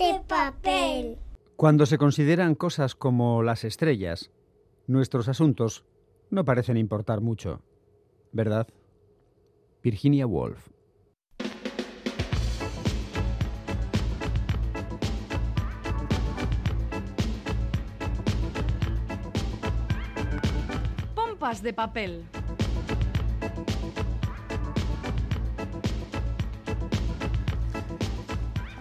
De papel. Cuando se consideran cosas como las estrellas, nuestros asuntos no parecen importar mucho, ¿verdad? Virginia Woolf. Pompas de papel.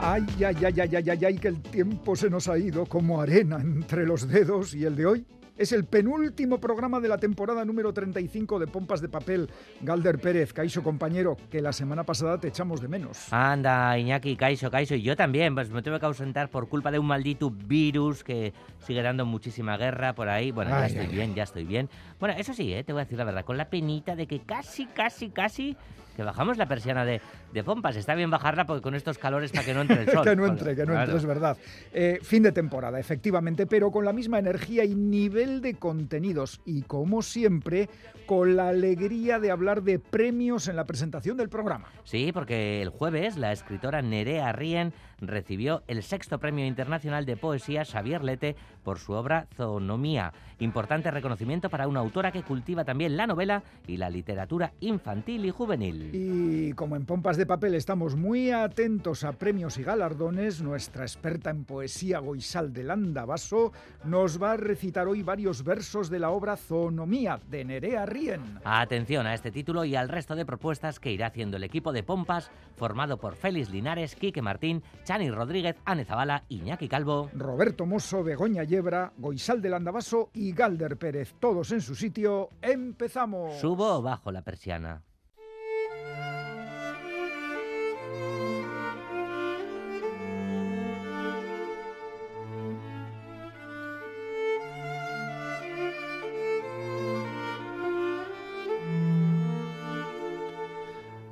Ay, ay, ay, ay, ay, ay, ay, que el tiempo se nos ha ido como arena entre los dedos y el de hoy es el penúltimo programa de la temporada número 35 de Pompas de Papel. Galder Pérez, Caixo compañero, que la semana pasada te echamos de menos. Anda, Iñaki, Caixo, Caixo, y yo también, pues me tuve que ausentar por culpa de un maldito virus que sigue dando muchísima guerra por ahí. Bueno, ya estoy ay, bien, ya estoy bien. Bueno, eso sí, eh, te voy a decir la verdad, con la penita de que casi, casi, casi que bajamos la persiana de, de pompas. Está bien bajarla porque con estos calores para que no entre el sol. que no entre, que no claro. entre, es verdad. Eh, fin de temporada, efectivamente, pero con la misma energía y nivel de contenidos. Y como siempre, con la alegría de hablar de premios en la presentación del programa. Sí, porque el jueves la escritora Nerea Rien recibió el sexto premio internacional de poesía Xavier Lete por su obra Zoonomía. Importante reconocimiento para una autora que cultiva también la novela y la literatura infantil y juvenil. Y como en Pompas de Papel estamos muy atentos a premios y galardones, nuestra experta en poesía Goisal de Landavaso nos va a recitar hoy varios versos de la obra Zoonomía de Nerea Rien. Atención a este título y al resto de propuestas que irá haciendo el equipo de Pompas, formado por Félix Linares, Quique Martín, Chani Rodríguez, Ane Zabala, Iñaki Calvo. Roberto Mosso, Begoña Yebra, Goisal de Landavaso y Galder Pérez, todos en su sitio. ¡Empezamos! ¿Subo o bajo la persiana?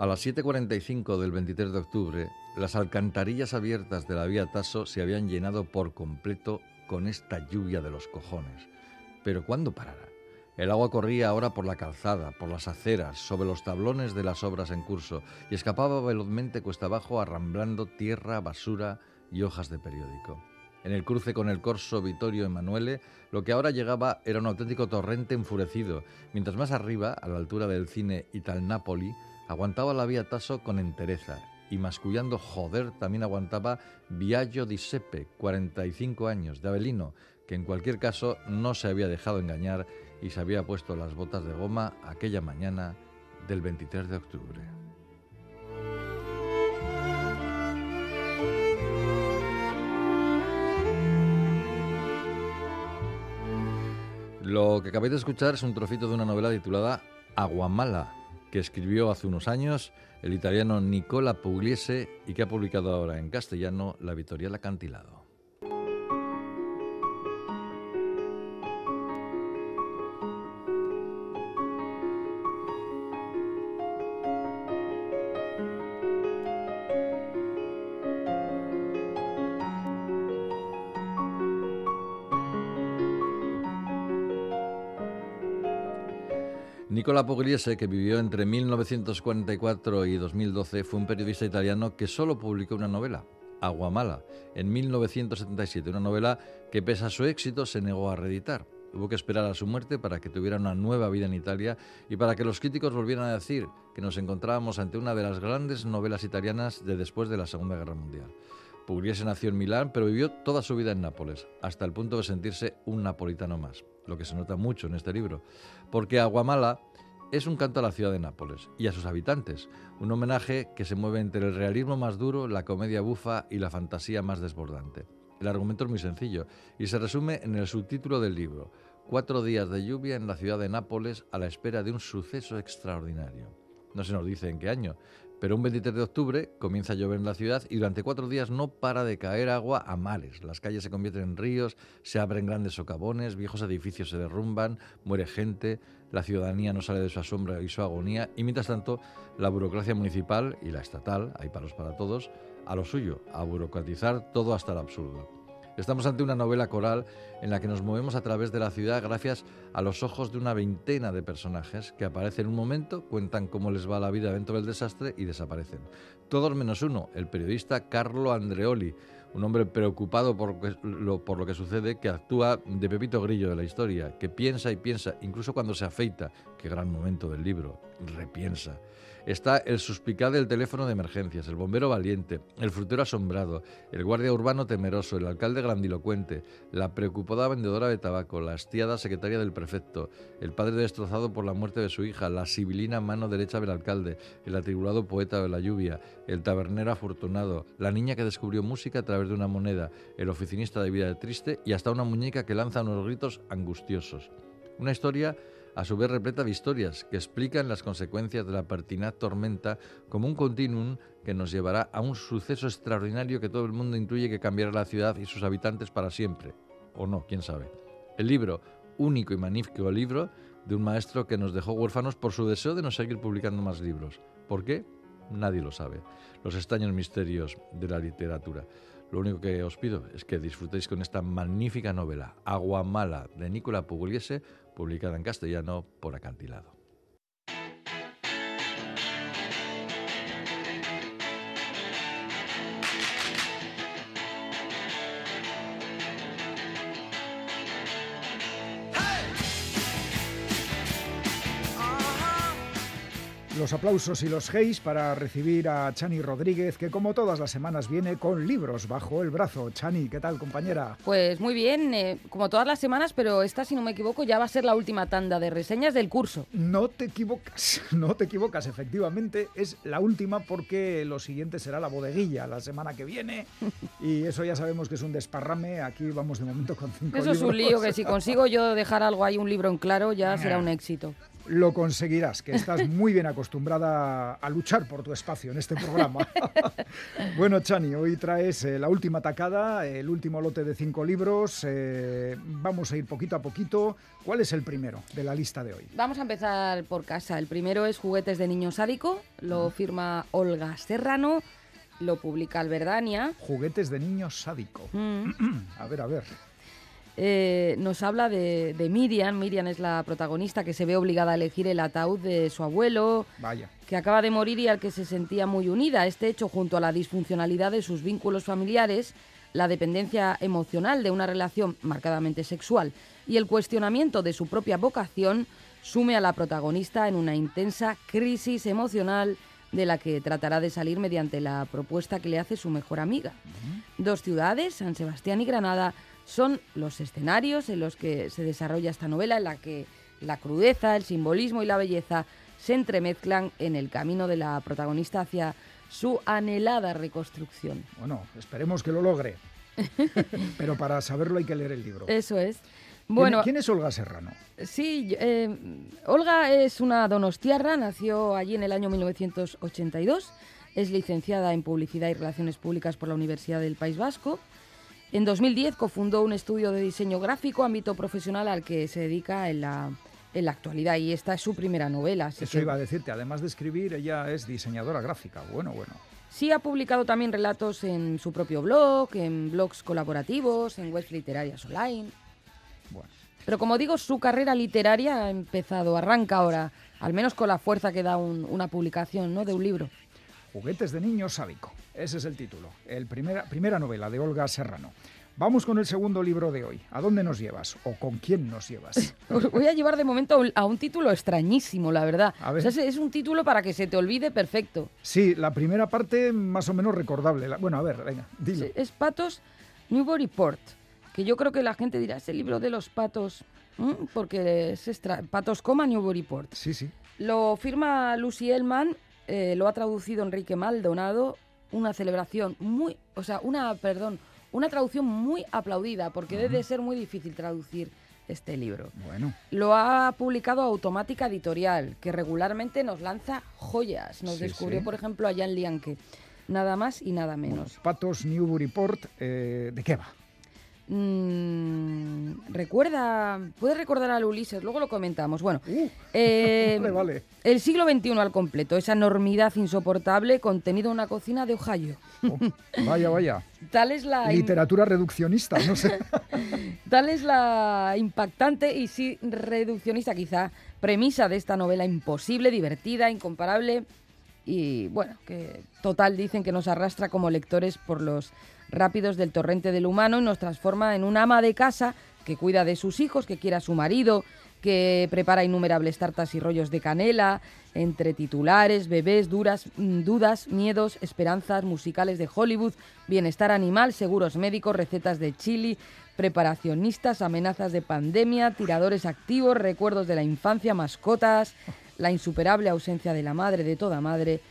Las 7.45 del 23 de octubre, las alcantarillas abiertas de la vía Taso se habían llenado por completo con esta lluvia de los cojones. Pero ¿cuándo parará? El agua corría ahora por la calzada, por las aceras, sobre los tablones de las obras en curso y escapaba velozmente cuesta abajo arramblando tierra, basura y hojas de periódico. En el cruce con el corso Vittorio Emanuele, lo que ahora llegaba era un auténtico torrente enfurecido, mientras más arriba, a la altura del cine Ital Napoli, aguantaba la vía Tasso con entereza y mascullando joder también aguantaba Viaggio di Seppe, 45 años, de Avelino, que en cualquier caso no se había dejado engañar y se había puesto las botas de goma aquella mañana del 23 de octubre. Lo que acabáis de escuchar es un trocito de una novela titulada Aguamala, que escribió hace unos años el italiano Nicola Pugliese y que ha publicado ahora en castellano la editorial Acantilado. Nicola Pugliese, que vivió entre 1944 y 2012, fue un periodista italiano que solo publicó una novela, Aguamala, en 1977, una novela que pese a su éxito se negó a reeditar. Hubo que esperar a su muerte para que tuviera una nueva vida en Italia y para que los críticos volvieran a decir que nos encontrábamos ante una de las grandes novelas italianas de después de la Segunda Guerra Mundial. Pugliese nació en Milán, pero vivió toda su vida en Nápoles, hasta el punto de sentirse un napolitano más, lo que se nota mucho en este libro, porque Aguamala es un canto a la ciudad de Nápoles y a sus habitantes, un homenaje que se mueve entre el realismo más duro, la comedia bufa y la fantasía más desbordante. El argumento es muy sencillo y se resume en el subtítulo del libro, Cuatro días de lluvia en la ciudad de Nápoles a la espera de un suceso extraordinario. No se nos dice en qué año, pero un 23 de octubre comienza a llover en la ciudad y durante cuatro días no para de caer agua a mares. Las calles se convierten en ríos, se abren grandes socavones, viejos edificios se derrumban, muere gente, la ciudadanía no sale de su asombro y su agonía y mientras tanto la burocracia municipal y la estatal, hay palos para todos, a lo suyo, a burocratizar todo hasta el absurdo. Estamos ante una novela coral en la que nos movemos a través de la ciudad gracias a los ojos de una veintena de personajes que aparecen en un momento, cuentan cómo les va la vida dentro del desastre y desaparecen. Todos menos uno, el periodista Carlo Andreoli, un hombre preocupado por lo, por lo que sucede, que actúa de Pepito Grillo de la historia, que piensa y piensa, incluso cuando se afeita, qué gran momento del libro, repiensa. Está el suspicaz del teléfono de emergencias, el bombero valiente, el frutero asombrado, el guardia urbano temeroso, el alcalde grandilocuente, la preocupada vendedora de tabaco, la hastiada secretaria del prefecto, el padre destrozado por la muerte de su hija, la sibilina mano derecha del alcalde, el atribulado poeta de la lluvia, el tabernero afortunado, la niña que descubrió música a través de una moneda, el oficinista de vida de triste y hasta una muñeca que lanza unos gritos angustiosos. Una historia a su vez repleta de historias que explican las consecuencias de la pertinaz tormenta como un continuum que nos llevará a un suceso extraordinario que todo el mundo intuye que cambiará la ciudad y sus habitantes para siempre. O no, quién sabe. El libro, único y magnífico libro de un maestro que nos dejó huérfanos por su deseo de no seguir publicando más libros. ¿Por qué? Nadie lo sabe. Los extraños misterios de la literatura. Lo único que os pido es que disfrutéis con esta magnífica novela, Agua Mala, de Nicola Pugliese, publicada en castellano por Acantilado. Los aplausos y los heis para recibir a Chani Rodríguez, que como todas las semanas viene con libros bajo el brazo. Chani, ¿qué tal, compañera? Pues muy bien, eh, como todas las semanas, pero esta, si no me equivoco, ya va a ser la última tanda de reseñas del curso. No te equivocas, no te equivocas, efectivamente, es la última porque lo siguiente será la bodeguilla la semana que viene. Y eso ya sabemos que es un desparrame. Aquí vamos de momento con cinco Eso es un lío, que si consigo yo dejar algo ahí, un libro en claro, ya será un éxito lo conseguirás, que estás muy bien acostumbrada a luchar por tu espacio en este programa. bueno, Chani, hoy traes eh, la última tacada, el último lote de cinco libros. Eh, vamos a ir poquito a poquito. ¿Cuál es el primero de la lista de hoy? Vamos a empezar por casa. El primero es Juguetes de Niño Sádico, lo firma Olga Serrano, lo publica Alberdania. Juguetes de Niño Sádico. Mm. a ver, a ver. Eh, nos habla de, Miriam. Miriam es la protagonista que se ve obligada a elegir el ataúd de su abuelo, Vaya. que acaba de morir y al que se sentía muy unida. Este hecho, junto a la disfuncionalidad de sus vínculos familiares, la dependencia emocional de una relación marcadamente sexual y el cuestionamiento de su propia vocación, sume a la protagonista en una intensa crisis emocional de la que tratará de salir mediante la propuesta que le hace su mejor amiga. Dos ciudades, San Sebastián y Granada, son los escenarios en los que se desarrolla esta novela, en la que la crudeza, el simbolismo y la belleza se entremezclan en el camino de la protagonista hacia su anhelada reconstrucción. Bueno, esperemos que lo logre. Pero para saberlo hay que leer el libro. Eso es. Bueno, ¿Quién, es Olga Serrano? Sí, eh, Olga es una donostiarra, nació allí en el año 1982, es licenciada en Publicidad y Relaciones Públicas por la Universidad del País Vasco en 2010 cofundó un estudio de diseño gráfico, ámbito profesional al que se dedica en la, en la actualidad y esta es su primera novela. Eso iba a decirte, además de escribir, ella es diseñadora gráfica. Bueno, bueno. Sí, ha publicado también relatos en su propio blog, en blogs colaborativos, en webs literarias online. Bueno. Pero como digo, su carrera literaria ha empezado, arranca ahora, al menos con la fuerza que da una publicación ¿no? de un libro. Juguetes de niño sádico. Ese es el título. El primera, primera novela de Olga Serrano. Vamos con el segundo libro de hoy. ¿A dónde nos llevas? ¿O con quién nos llevas? Os voy a llevar de momento a un título extrañísimo, la verdad. es un título para que se te olvide perfecto. Sí, la primera parte más o menos recordable. Bueno, a ver, venga, dilo. es Patos Newburyport, que yo creo que la gente dirá, es el libro de los patos, porque es extra... Patos coma Newburyport. Sí, sí. Lo firma Lucy Elman eh, lo ha traducido Enrique Maldonado, una celebración muy, o sea, una, perdón, una traducción muy aplaudida, porque debe ser muy difícil traducir este libro. Bueno. Lo ha publicado Automática Editorial, que regularmente nos lanza joyas. Nos descubrió, por ejemplo, a Jan Lianke. Nada más y nada menos. Patos Newburyport, eh, ¿de qué va? Mm, recuerda, puedes recordar al Ulises, luego lo comentamos. Bueno, uh, eh, vale, el siglo XXI al completo, esa enormidad insoportable contenido en una cocina de Ohio. Oh, vaya, vaya. Tal es la literatura reduccionista, no sé. Tal es la impactante y sí reduccionista quizá premisa de esta novela imposible, divertida, incomparable y bueno, que total dicen que nos arrastra como lectores por los rápidos del torrente del humano y nos transforma en un ama de casa que cuida de sus hijos, que quiere a su marido, que prepara innumerables tartas y rollos de canela, entre titulares, bebés, duras, mm, dudas, miedos, esperanzas, musicales de Hollywood, bienestar animal, seguros médicos, recetas de chili, preparacionistas, amenazas de pandemia, tiradores activos, recuerdos de la infancia, mascotas, la insuperable ausencia de la madre, de toda madre,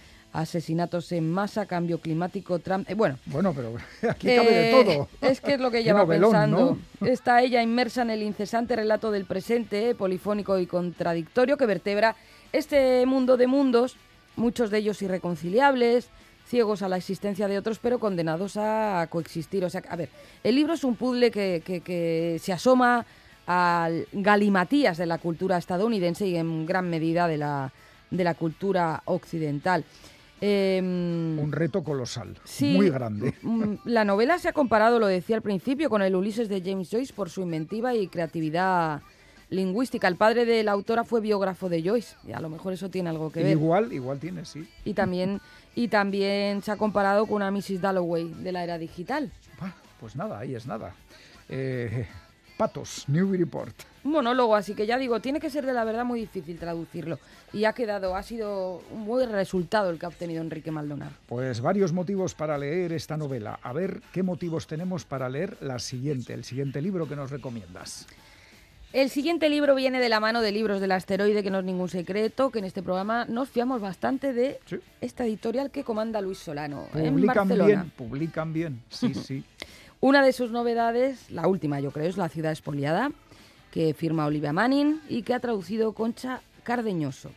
asesinatos en masa, cambio climático, Trump... eh, bueno, Bueno, pero aquí cabe de eh, todo. Es que es lo que lleva novelón, pensando. ¿no? Está ella inmersa en el incesante relato del presente, eh, polifónico y contradictorio, que vertebra este mundo de mundos, muchos de ellos irreconciliables, ciegos a la existencia de otros, pero condenados a coexistir. O sea, a ver, el libro es un puzzle que, que- que se asoma al galimatías de la cultura estadounidense y en gran medida de la, de la cultura occidental. Em, Un reto colosal, Sí, muy grande. mm, La novela se ha comparado, lo decía al principio, con el Ulises de James Joyce por su inventiva y creatividad lingüística. El padre de la autora fue biógrafo de Joyce, y a lo mejor eso tiene algo que ver. Igual, igual tiene, sí. Y también, y también se ha comparado con una Mrs. Dalloway de la era digital. Pues nada, ahí es nada. Eh, Patos, Newburyport. Un monólogo, así que ya digo, tiene que ser de la verdad muy difícil traducirlo. Y ha quedado, ha sido un buen resultado el que ha obtenido Enrique Maldonado. Pues varios motivos para leer esta novela. A ver qué motivos tenemos para leer la siguiente, el siguiente libro que nos recomiendas. El siguiente libro viene de la mano de Libros del Asteroide, que no es ningún secreto, que en este programa nos fiamos bastante de Sí. esta editorial que comanda Luis Solano en Publican Barcelona. bien, publican bien. Sí, sí. Una de sus novedades, la última yo creo, es La ciudad expoliada, que firma Olivia Manning y que ha traducido Concha Cardeñoso.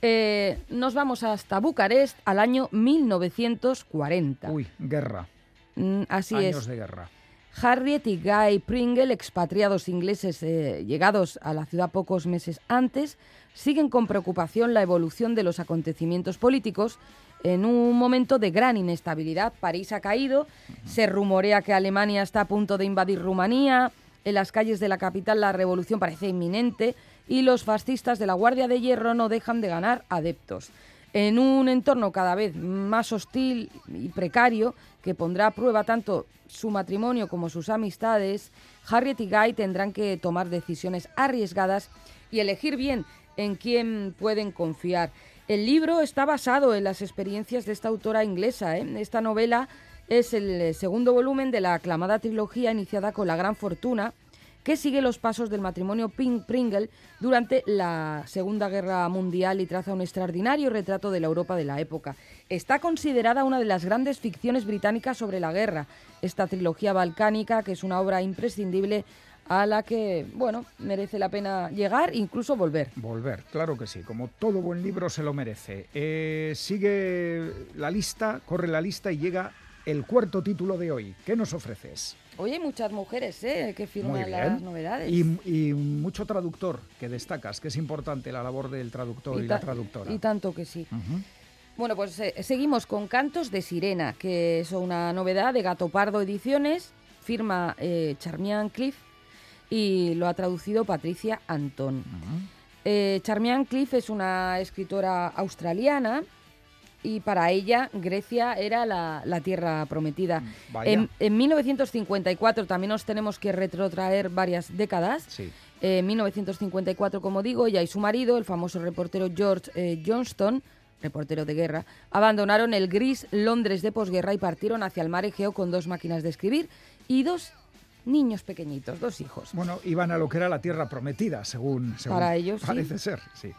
Eh, nos vamos hasta Bucarest al año 1940. Uy, guerra. Mm, así Años es. de guerra. Harriet y Guy Pringle, expatriados ingleses eh, llegados a la ciudad pocos meses antes, siguen con preocupación la evolución de los acontecimientos políticos en un momento de gran inestabilidad. París ha caído, se rumorea que Alemania está a punto de invadir Rumanía, en las calles de la capital la revolución parece inminente y los fascistas de la Guardia de Hierro no dejan de ganar adeptos. En un entorno cada vez más hostil y precario que pondrá a prueba tanto su matrimonio como sus amistades, Harriet y Guy tendrán que tomar decisiones arriesgadas y elegir bien en quién pueden confiar. El libro está basado en las experiencias de esta autora inglesa. ¿eh? Esta novela es el eh, segundo volumen de la aclamada trilogía iniciada con La Gran Fortuna, que sigue los pasos del matrimonio Pringle durante la Segunda Guerra Mundial y traza un extraordinario retrato de la Europa de la época. Está considerada una de las grandes ficciones británicas sobre la guerra. Esta trilogía balcánica, que es una obra imprescindible a la que, bueno, merece la pena llegar incluso volver. Volver, claro que sí. Como todo buen libro se lo merece. Eh, sigue la lista, corre la lista y llega el cuarto título de hoy. ¿Qué nos ofreces? Oye, hay muchas mujeres ¿eh? que firman las novedades. Y, y mucho traductor que destacas, que es importante la labor del traductor y, la traductora. y tanto que sí. Bueno, pues eh, seguimos con Cantos de Sirena, que es una novedad de Gato Pardo Ediciones, firma eh, Charmian Cliff y lo ha traducido Patricia Antón. Eh, Charmian Cliff es una escritora australiana y para ella Grecia era la, la tierra prometida. En, en 1954 también nos tenemos que retrotraer varias décadas. Sí. En 1954, como digo, ella y su marido, el famoso reportero George eh, Johnston, reportero de guerra, abandonaron el gris Londres de posguerra y partieron hacia el mar Egeo con dos máquinas de escribir y dos niños pequeñitos, dos hijos. Bueno, iban a lo que era la tierra prometida, según, según Para ellos, sí. parece ser. Sí.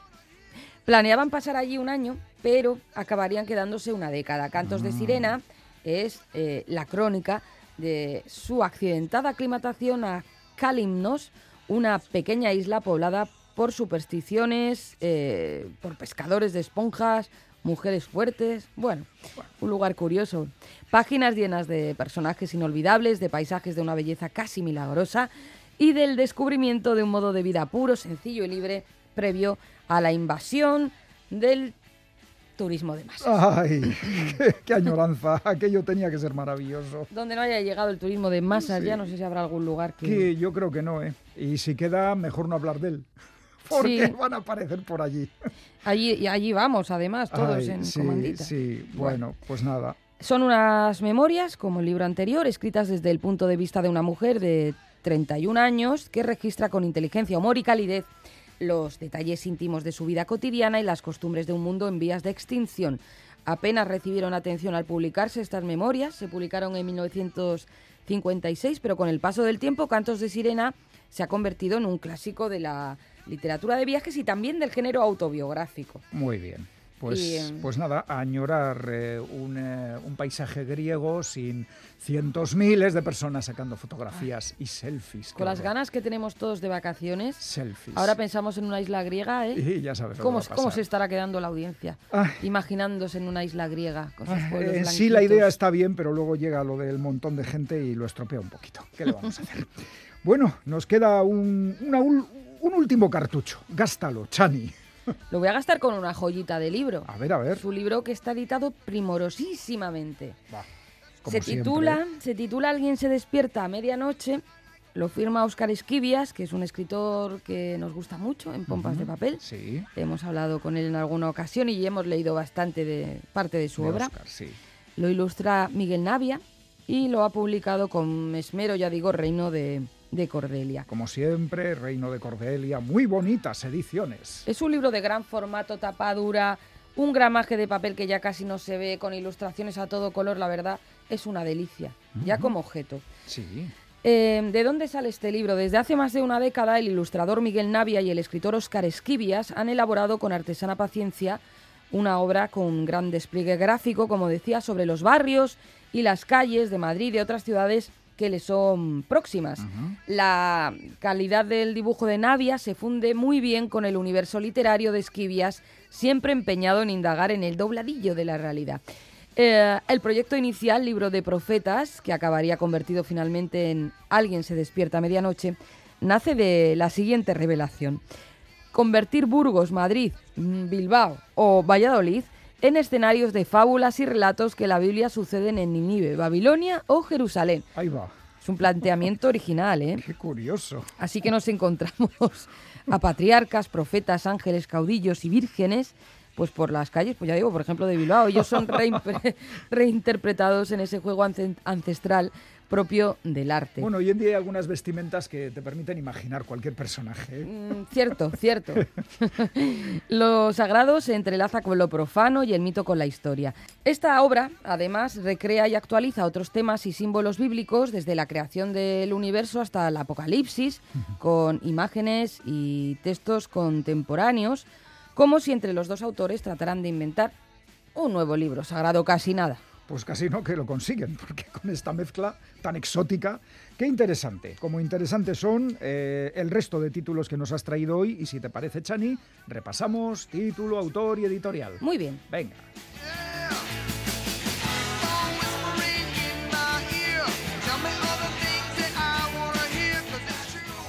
Planeaban pasar allí un año, pero acabarían quedándose una década. Cantos de Sirena es eh, la crónica de su accidentada aclimatación a Kalimnos, una pequeña isla poblada por supersticiones, eh, por pescadores de esponjas, mujeres fuertes. Bueno, un lugar curioso. Páginas llenas de personajes inolvidables, de paisajes de una belleza casi milagrosa y del descubrimiento de un modo de vida puro, sencillo y libre previo a la invasión del turismo de masas. Ay, qué, qué añoranza. Aquello tenía que ser maravilloso. Donde no haya llegado el turismo de masas, Sí. ya no sé si habrá algún lugar que... Que yo creo que no, ¿eh? Y si queda, mejor no hablar de él. porque Sí. van a aparecer por allí. Allí, y allí vamos, además, todos Ay, en sí, comandita. Sí, bueno, pues nada. Son unas memorias, como el libro anterior, escritas desde el punto de vista de una mujer de 31 años que registra con inteligencia, humor y calidez los detalles íntimos de su vida cotidiana y las costumbres de un mundo en vías de extinción. Apenas recibieron atención al publicarse estas memorias, se publicaron en 1956, pero con el paso del tiempo Cantos de Sirena se ha convertido en un clásico de la literatura de viajes y también del género autobiográfico. Muy bien. Pues, Y, em, pues nada, añorar eh, un, eh, un paisaje griego sin cientos miles de personas sacando fotografías y selfies. Con las ganas que tenemos todos de vacaciones, Selfies. ahora pensamos en una isla griega, ¿eh? Y ya sabes ¿Cómo, cómo se estará quedando la audiencia? Ay. Imaginándose en una isla griega con sus pueblos En sí la idea está bien, pero luego llega lo del montón de gente y lo estropea un poquito. ¿Qué le vamos a hacer? bueno, nos queda un, una ul- un último cartucho. Gástalo, Chani. Lo voy a gastar con una joyita de libro. A ver, a ver. Su libro que está editado primorosísimamente. Se siempre. titula, se titula Alguien se despierta a medianoche. Lo firma Óscar Esquivias, que es un escritor que nos gusta mucho en Pompas de Papel. Sí. Hemos hablado con él en alguna ocasión y hemos leído bastante de parte de su de obra. Sí. Lo ilustra Miguel Navia y lo ha publicado con esmero, ya digo, Reino de, de Cordelia. Como siempre, Reino de Cordelia, muy bonitas ediciones. Es un libro de gran formato, tapadura, un gramaje de papel que ya casi no se ve, con ilustraciones a todo color, la verdad, es una delicia, ya como objeto. Sí. Eh, ¿De dónde sale este libro? Desde hace más de una década, el ilustrador Miguel Navia y el escritor Óscar Esquivias han elaborado con artesana paciencia una obra con gran despliegue gráfico, como decía, sobre los barrios y las calles de Madrid y de otras ciudades que le son próximas. La calidad del dibujo de Navia se funde muy bien con el universo literario de Esquivias, siempre empeñado en indagar en el dobladillo de la realidad. Eh, el proyecto inicial, Libro de Profetas, que acabaría convertido finalmente en Alguien se despierta a medianoche, nace de la siguiente revelación. Convertir Burgos, Madrid, mm, Bilbao o Valladolid en escenarios de fábulas y relatos que la Biblia suceden en Ninive, Babilonia o Jerusalén. Ahí va. Es un planteamiento original, ¿eh? Qué curioso. Así que nos encontramos a patriarcas, profetas, ángeles, caudillos y vírgenes, pues por las calles, pues ya digo, por ejemplo, de Bilbao. Ellos son reinterpretados en ese juego ance- ancestral propio del arte. Bueno, hoy en día hay algunas vestimentas que te permiten imaginar cualquier personaje. ¿eh? Mm, Cierto, cierto. lo sagrado se entrelaza con lo profano y el mito con la historia. Esta obra, además, recrea y actualiza otros temas y símbolos bíblicos desde la creación del universo hasta el apocalipsis, con imágenes y textos contemporáneos, como si entre los dos autores trataran de inventar un nuevo libro sagrado casi nada. Pues casi no que lo consiguen, porque con esta mezcla tan exótica, qué interesante. Como interesantes son eh, el resto de títulos que nos has traído hoy, y si te parece, Chani, repasamos título, autor y editorial. Muy bien. Venga.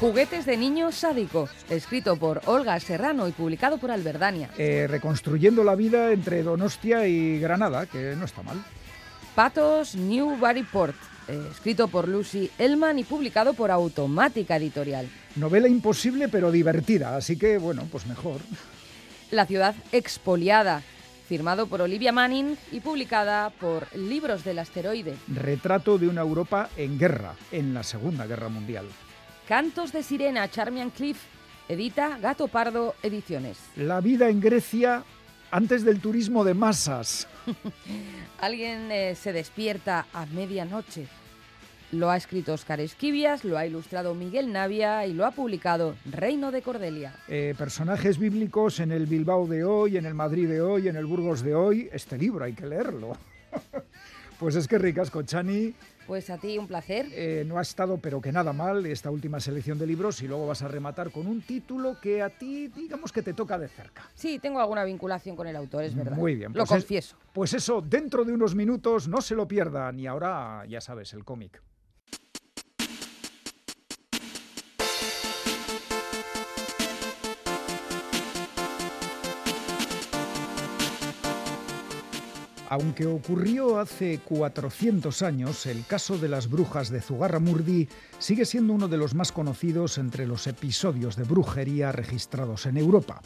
Juguetes de niño sádico, escrito por Olga Serrano y publicado por Alberdania. Eh, reconstruyendo la vida entre Donostia y Granada, que no está mal. Patos New Port, eh, escrito por Lucy Elman y publicado por Automática Editorial. Novela imposible pero divertida, así que bueno, pues mejor. La ciudad expoliada, firmado por Olivia Manning y publicada por Libros del Asteroide. Retrato de una Europa en guerra, en la Segunda Guerra Mundial. Cantos de Sirena, Charmian Cliff, edita Gato Pardo Ediciones. La vida en Grecia antes del turismo de masas. Alguien eh, se despierta a medianoche. Lo ha escrito Oscar Esquivias, lo ha ilustrado Miguel Navia y lo ha publicado Reino de Cordelia. Eh, personajes bíblicos en el Bilbao de hoy, en el Madrid de hoy, en el Burgos de hoy. Este libro hay que leerlo. pues es que ricasco, Chani. Pues a ti un placer. Eh, no ha estado, pero que nada mal, esta última selección de libros y luego vas a rematar con un título que a ti, digamos que te toca de cerca. Sí, tengo alguna vinculación con el autor, es verdad. Muy bien. Lo pues es- confieso. pues eso, dentro de unos minutos, no se lo pierdan. Y ahora, ya sabes, el cómic. Aunque ocurrió hace 400 años, el caso de las brujas de Zugarramurdi sigue siendo uno de los más conocidos entre los episodios de brujería registrados en Europa.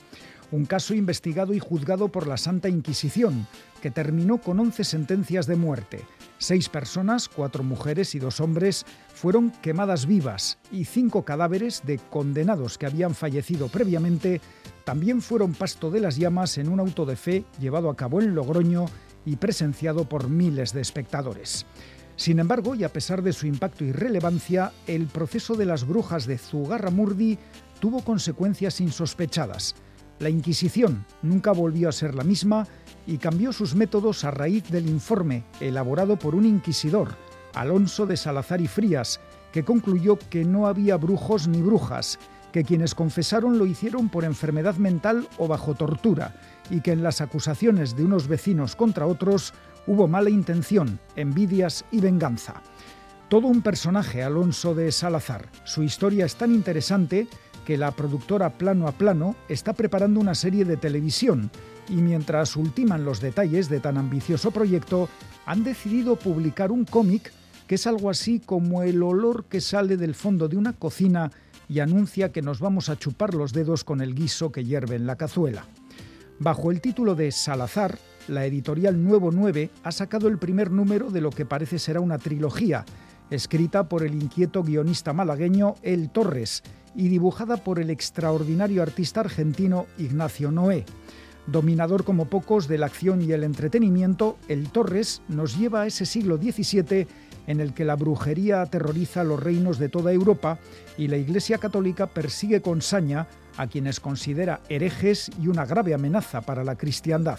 Un caso investigado y juzgado por la Santa Inquisición, que terminó con 11 sentencias de muerte. Seis personas, cuatro mujeres y dos hombres, fueron quemadas vivas y cinco cadáveres de condenados que habían fallecido previamente también fueron pasto de las llamas en un auto de fe llevado a cabo en Logroño y presenciado por miles de espectadores. Sin embargo, y a pesar de su impacto y relevancia, el proceso de las brujas de Zugarramurdi tuvo consecuencias insospechadas. La Inquisición nunca volvió a ser la misma y cambió sus métodos a raíz del informe elaborado por un inquisidor, Alonso de Salazar y Frías, que concluyó que no había brujos ni brujas, que quienes confesaron lo hicieron por enfermedad mental o bajo tortura, y que en las acusaciones de unos vecinos contra otros hubo mala intención, envidias y venganza. Todo un personaje, Alonso de Salazar. Su historia es tan interesante que la productora Plano a Plano está preparando una serie de televisión y mientras ultiman los detalles de tan ambicioso proyecto, han decidido publicar un cómic que es algo así como el olor que sale del fondo de una cocina y anuncia que nos vamos a chupar los dedos con el guiso que hierve en la cazuela. Bajo el título de Salazar, la editorial Nuevo 9 ha sacado el primer número de lo que parece será una trilogía, escrita por el inquieto guionista malagueño El Torres y dibujada por el extraordinario artista argentino Ignacio Noé. Dominador como pocos de la acción y el entretenimiento, El Torres nos lleva a ese siglo XVII en el que la brujería aterroriza los reinos de toda Europa y la Iglesia Católica persigue con saña a quienes considera herejes y una grave amenaza para la cristiandad.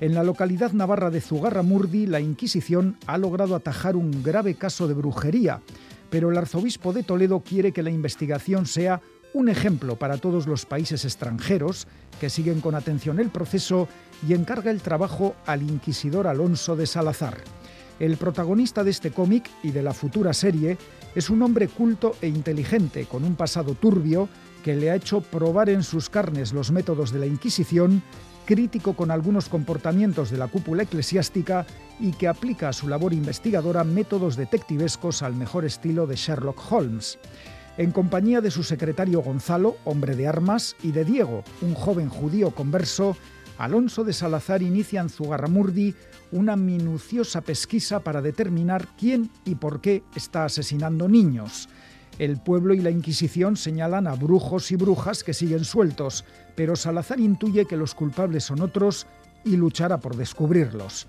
En la localidad navarra de Zugarramurdi, la Inquisición ha logrado atajar un grave caso de brujería, pero el arzobispo de Toledo quiere que la investigación sea un ejemplo para todos los países extranjeros que siguen con atención el proceso y encarga el trabajo al inquisidor Alonso de Salazar. El protagonista de este cómic y de la futura serie es un hombre culto e inteligente con un pasado turbio que le ha hecho probar en sus carnes los métodos de la Inquisición, crítico con algunos comportamientos de la cúpula eclesiástica y que aplica a su labor investigadora métodos detectivescos al mejor estilo de Sherlock Holmes. En compañía de su secretario Gonzalo, hombre de armas, y de Diego, un joven judío converso, Alonso de Salazar inicia en Zugarramurdi una minuciosa pesquisa para determinar quién y por qué está asesinando niños. El pueblo y la Inquisición señalan a brujos y brujas que siguen sueltos, pero Salazar intuye que los culpables son otros y luchará por descubrirlos.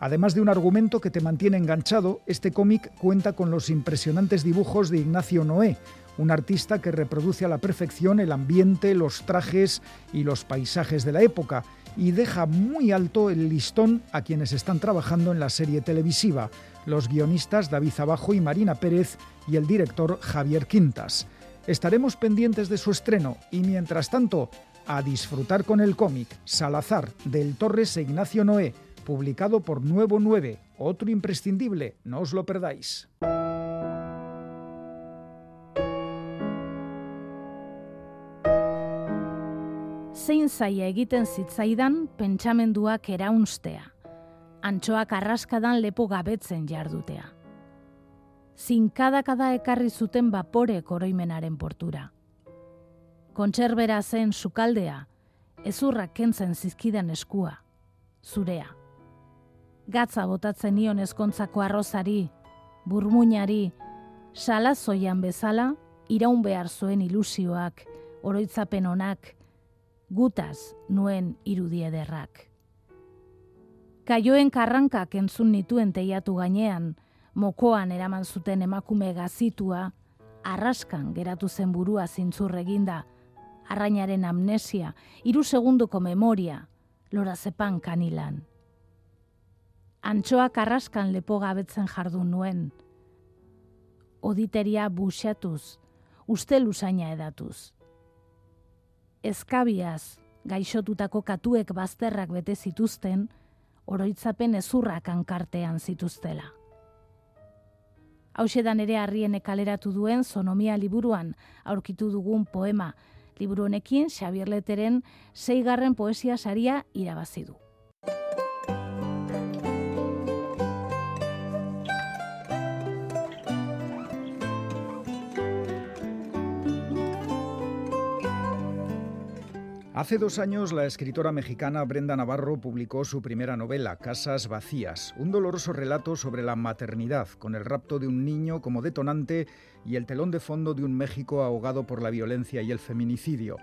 Además de un argumento que te mantiene enganchado, este cómic cuenta con los impresionantes dibujos de Ignacio Noé, un artista que reproduce a la perfección el ambiente, los trajes y los paisajes de la época, y deja muy alto el listón a quienes están trabajando en la serie televisiva, los guionistas David Abajo y Marina Pérez y el director Javier Quintas. Estaremos pendientes de su estreno y mientras tanto, a disfrutar con el cómic Salazar del Torres e Ignacio Noé, publicado por Nuevo 9, otro imprescindible, no os lo perdáis. Zein zaia egiten zitzaidan pentsamenduak eraunstea, antxoak arraskadan lepo gabetzen jardutea. Zinkadakada ekarri zuten bapore koroimenaren portura. Kontserbera zen sukaldea, ezurrak kentzen zizkidan eskua, zurea. Gatza botatzen nion ezkontzako arrozari, burmuinari, salazoian bezala, iraun behar zuen ilusioak, oroitzapen onak, gutaz nuen irudie derrak. Kaioen karrankak entzun nituen teiatu gainean, mokoan eraman zuten emakume gazitua, arraskan geratu zen burua zintzurreginda, arrainaren amnesia, hiru segunduko memoria, lora zepan kanilan. Antxoak arraskan lepo gabetzen jardun nuen, oditeria buxatuz, uste lusaina edatuz ezkabiaz gaixotutako katuek bazterrak bete zituzten, oroitzapen ezurrak ankartean zituztela. Hauxedan ere harrien ekaleratu duen zonomia liburuan aurkitu dugun poema, liburu honekin Xabier Leteren zeigarren poesia saria irabazi du. Hace dos años la escritora mexicana Brenda Navarro publicó su primera novela, Casas Vacías, un doloroso relato sobre la maternidad, con el rapto de un niño como detonante y el telón de fondo de un México ahogado por la violencia y el feminicidio.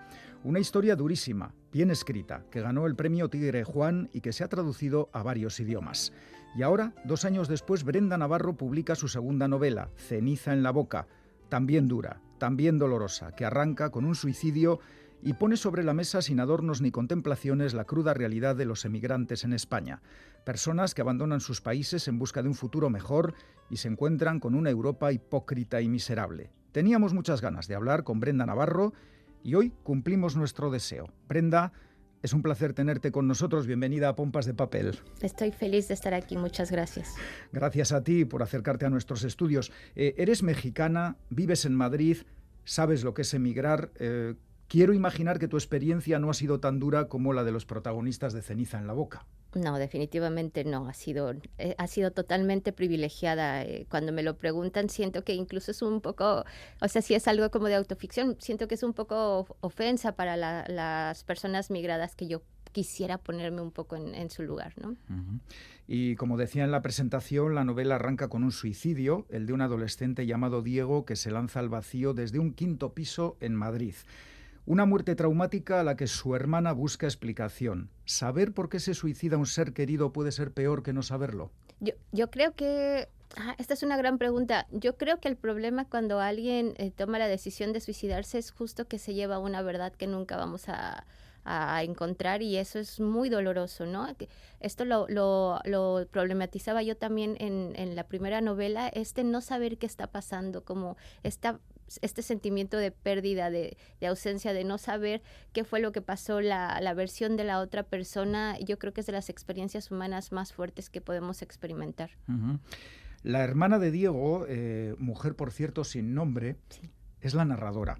Una historia durísima, bien escrita, que ganó el premio Tigre Juan y que se ha traducido a varios idiomas. Y ahora, dos años después, Brenda Navarro publica su segunda novela, Ceniza en la boca, también dura, también dolorosa, que arranca con un suicidio y pone sobre la mesa sin adornos ni contemplaciones la cruda realidad de los emigrantes en España, personas que abandonan sus países en busca de un futuro mejor y se encuentran con una Europa hipócrita y miserable. Teníamos muchas ganas de hablar con Brenda Navarro y hoy cumplimos nuestro deseo. Brenda, es un placer tenerte con nosotros. Bienvenida a Pompas de Papel. Estoy feliz de estar aquí. Muchas gracias. Gracias a ti por acercarte a nuestros estudios. Eh, eres mexicana, vives en Madrid, sabes lo que es emigrar. Eh, Quiero imaginar que tu experiencia no ha sido tan dura como la de los protagonistas de Ceniza en la Boca. No, definitivamente no. Ha sido, eh, ha sido totalmente privilegiada. Eh, cuando me lo preguntan, siento que incluso es un poco, o sea, si es algo como de autoficción, siento que es un poco ofensa para las personas migradas que yo quisiera ponerme un poco en, su lugar, ¿no? Y como decía en la presentación, la novela arranca con un suicidio, el de un adolescente llamado Diego que se lanza al vacío desde un quinto piso en Madrid. Una muerte traumática a la que su hermana busca explicación. ¿Saber por qué se suicida un ser querido puede ser peor que no saberlo? Yo, creo que ah, esta es una gran pregunta. Yo creo que el problema cuando alguien eh, toma la decisión de suicidarse es justo que se lleva una verdad que nunca vamos a, a encontrar y eso es muy doloroso, ¿no? Esto lo, lo, lo problematizaba yo también en, en, la primera novela, este no saber qué está pasando, como esta este sentimiento de pérdida, de, ausencia, de no saber qué fue lo que pasó, la, la, versión de la otra persona, yo creo que es de las experiencias humanas más fuertes que podemos experimentar. La hermana de Diego, eh, mujer por cierto sin nombre, es la narradora.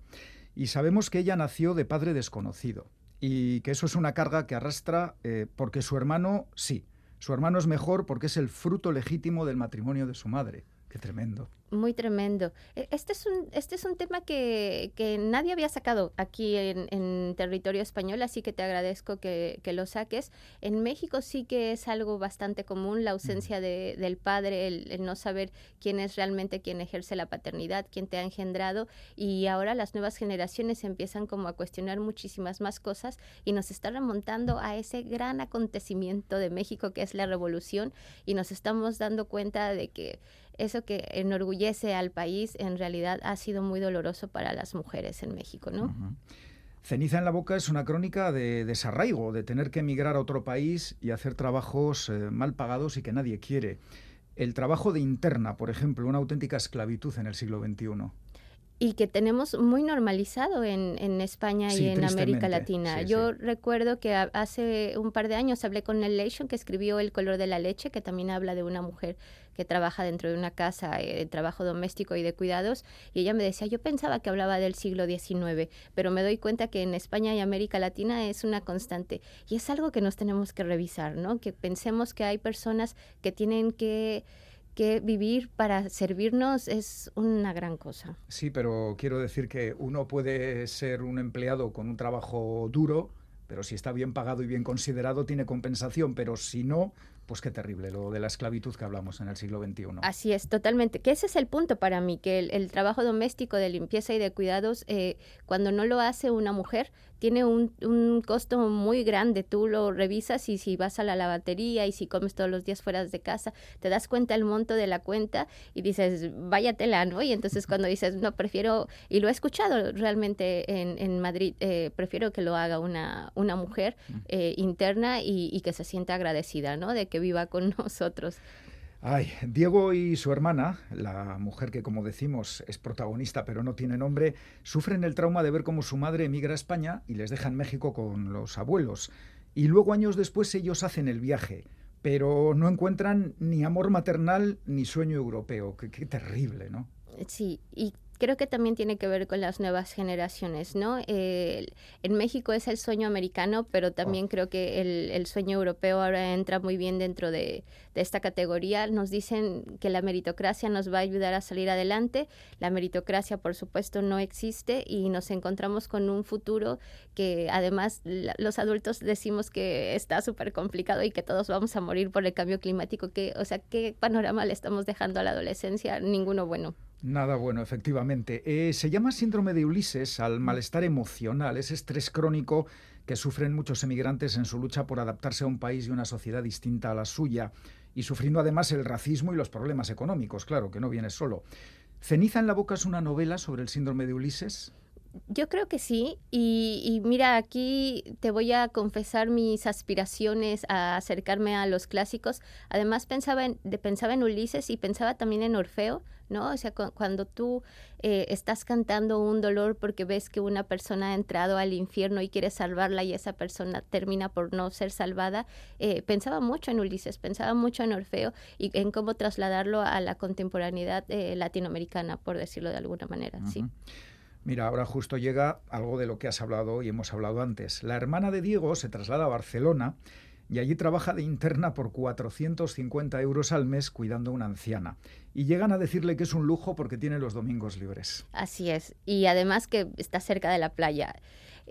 Y sabemos que ella nació de padre desconocido y que eso es una carga que arrastra eh, porque su hermano sí, su hermano es mejor porque es el fruto legítimo del matrimonio de su madre. Qué tremendo. Muy tremendo. E, este es un, este es un tema que, que nadie había sacado aquí en, en, territorio español, así que te agradezco que, que, lo saques. En México sí que es algo bastante común la ausencia de, del padre, el, no saber quién es realmente quien ejerce la paternidad, quién te ha engendrado, y ahora las nuevas generaciones empiezan como a cuestionar muchísimas más cosas y nos está remontando a ese gran acontecimiento de México que es la revolución y nos estamos dando cuenta de que eso que enorgullece al país en realidad ha sido muy doloroso para las mujeres en México, ¿no? Ceniza en la boca es una crónica de desarraigo, de tener que emigrar a otro país y hacer trabajos eh, mal pagados y que nadie quiere. El trabajo de interna, por ejemplo, una auténtica esclavitud en el siglo XXI y que tenemos muy normalizado en, en España y en América Latina. Yo recuerdo que hace un par de años hablé con Leishon, que escribió El color de la leche, que también habla de una mujer que trabaja dentro de una casa eh, de trabajo doméstico y de cuidados, y ella me decía, yo pensaba que hablaba del siglo XIX, pero me doy cuenta que en España y América Latina es una constante, y es algo que nos tenemos que revisar, ¿no? Que pensemos que hay personas que tienen que que vivir para servirnos es una gran cosa. Sí, pero quiero decir que uno puede ser un empleado con un trabajo duro, pero si está bien pagado y bien considerado tiene compensación, pero si no, pues qué terrible lo de la esclavitud que hablamos en el siglo XXI. Así es, totalmente. Que ese es el punto para mí, que el, trabajo doméstico de limpieza y de cuidados, eh, cuando no lo hace una mujer, tiene un, un, costo muy grande. Tú lo revisas y si vas a la lavatería y si comes todos los días fuera de casa, te das cuenta el monto de la cuenta y dices, vaya tela, ¿no? Y entonces cuando dices, no, prefiero, y lo he escuchado realmente en, en Madrid, eh, prefiero que lo haga una, una mujer eh, interna y, y, que se sienta agradecida, ¿no? De que viva con nosotros. Ay, Diego y su hermana, la mujer que como decimos es protagonista pero no tiene nombre, sufren el trauma de ver cómo su madre emigra a España y les deja en México con los abuelos. Y luego años después ellos hacen el viaje, pero no encuentran ni amor maternal ni sueño europeo. Qué, qué terrible, ¿no? Sí, y creo que también tiene que ver con las nuevas generaciones, ¿no? Eh, en México es el sueño americano, pero también oh. creo que el, sueño europeo ahora entra muy bien dentro de, esta categoría. Nos dicen que la meritocracia nos va a ayudar a salir adelante. La meritocracia, por supuesto, no existe y nos encontramos con un futuro que además los adultos decimos que está súper complicado y que todos vamos a morir por el cambio climático. Que, o sea, ¿qué panorama le estamos dejando a la adolescencia? Ninguno bueno. Nada bueno, efectivamente. Eh, se llama síndrome de Ulises al malestar emocional, ese estrés crónico que sufren muchos emigrantes en su lucha por adaptarse a un país y una sociedad distinta a la suya, y sufriendo además el racismo y los problemas económicos, claro, que no viene solo. ¿Ceniza en la boca es una novela sobre el síndrome de Ulises? Yo creo que sí. Y, mira, aquí te voy a confesar mis aspiraciones a acercarme a los clásicos. Además, pensaba en, pensaba en Ulises y pensaba también en Orfeo, ¿no? O sea, cuando tú eh, estás cantando un dolor porque ves que una persona ha entrado al infierno y quieres salvarla y esa persona termina por no ser salvada, eh, pensaba mucho en Ulises, pensaba mucho en Orfeo y en cómo trasladarlo a la contemporaneidad eh, latinoamericana, por decirlo de alguna manera, sí. Mira, ahora justo llega algo de lo que has hablado y hemos hablado antes. La hermana de Diego se traslada a Barcelona y allí trabaja de interna por 450 euros al mes cuidando a una anciana. Y llegan a decirle que es un lujo porque tiene los domingos libres. Así es. Y además que está cerca de la playa.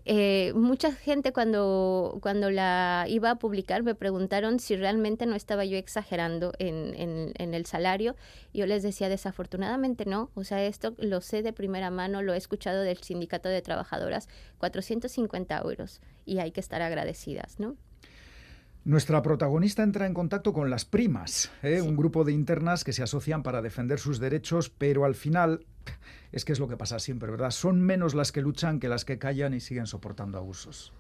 Eh, mucha gente cuando, cuando la iba a publicar me preguntaron si realmente no estaba yo exagerando en, en, en, el salario. Yo les decía, desafortunadamente no. O sea, esto lo sé de primera mano, lo he escuchado del sindicato de trabajadoras, 450 euros. Y hay que estar agradecidas, ¿no? Nuestra protagonista entra en contacto con las primas, ¿eh? un grupo de internas que se asocian para defender sus derechos, pero al final es que es lo que pasa siempre, ¿verdad? Son menos las que luchan que las que callan y siguen soportando abusos.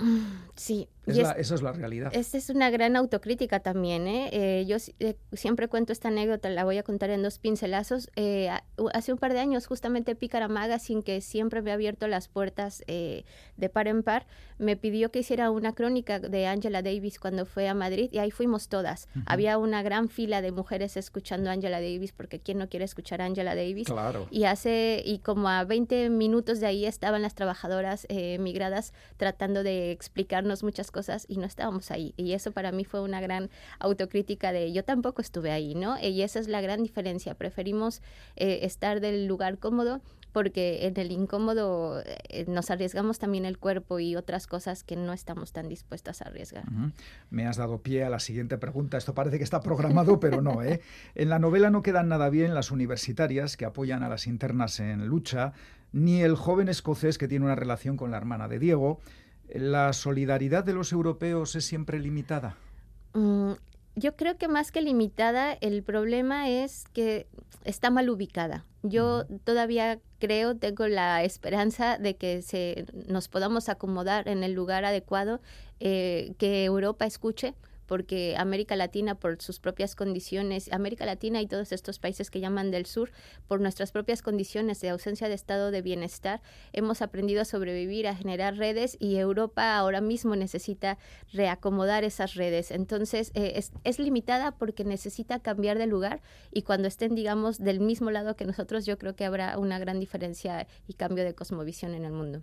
Sí. esa es la realidad. Esta es una gran autocrítica también. ¿eh? eh yo eh, siempre cuento esta anécdota, la voy a contar en dos pincelazos. Eh, hace un par de años, justamente Pícara Magazine, que siempre me ha abierto las puertas de par en par, me pidió que hiciera una crónica de Angela Davis cuando fue a Madrid y ahí fuimos todas. Había una gran fila de mujeres escuchando a Angela Davis, porque ¿quién no quiere escuchar a Angela Davis? Claro. Y hace, y como a 20 minutos de ahí estaban las trabajadoras migradas tratando de explicarnos muchas cosas y no estábamos ahí. Y eso para mí fue una gran autocrítica de yo tampoco estuve ahí, ¿no? Y esa es la gran diferencia. Preferimos eh, estar del lugar cómodo porque en el incómodo eh, nos arriesgamos también el cuerpo y otras cosas que no estamos tan dispuestas a arriesgar. Me has dado pie a la siguiente pregunta. Esto parece que está programado, pero no. ¿eh? En la novela no quedan nada bien las universitarias que apoyan a las internas en lucha, ni el joven escocés que tiene una relación con la hermana de Diego, ¿La solidaridad de los europeos es siempre limitada? Mm, yo creo que más que limitada, el problema es que está mal ubicada. Yo todavía creo, tengo la esperanza de que se, nos podamos acomodar en el lugar adecuado, eh, que Europa escuche porque América Latina por sus propias condiciones, América Latina y todos estos países que llaman del sur, por nuestras propias condiciones de ausencia de estado de bienestar, hemos aprendido a sobrevivir, a generar redes y Europa ahora mismo necesita reacomodar esas redes. Entonces, eh, es, limitada porque necesita cambiar de lugar y cuando estén, digamos, del mismo lado que nosotros, yo creo que habrá una gran diferencia y cambio de cosmovisión en el mundo.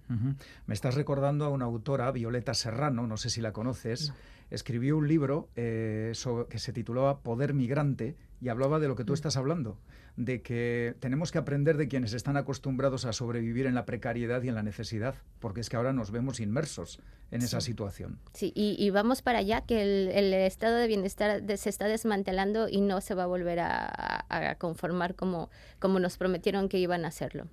Me estás recordando a una autora, Violeta Serrano, no sé si la conoces escribió un libro eh, que se titulaba Poder Migrante y hablaba de lo que tú mm. estás hablando, de que tenemos que aprender de quienes están acostumbrados a sobrevivir en la precariedad y en la necesidad, porque es que ahora nos vemos inmersos en esa situación. Sí, y, vamos para allá, que el, estado de bienestar se está desmantelando y no se va a volver a, conformar como, como nos prometieron que iban a hacerlo.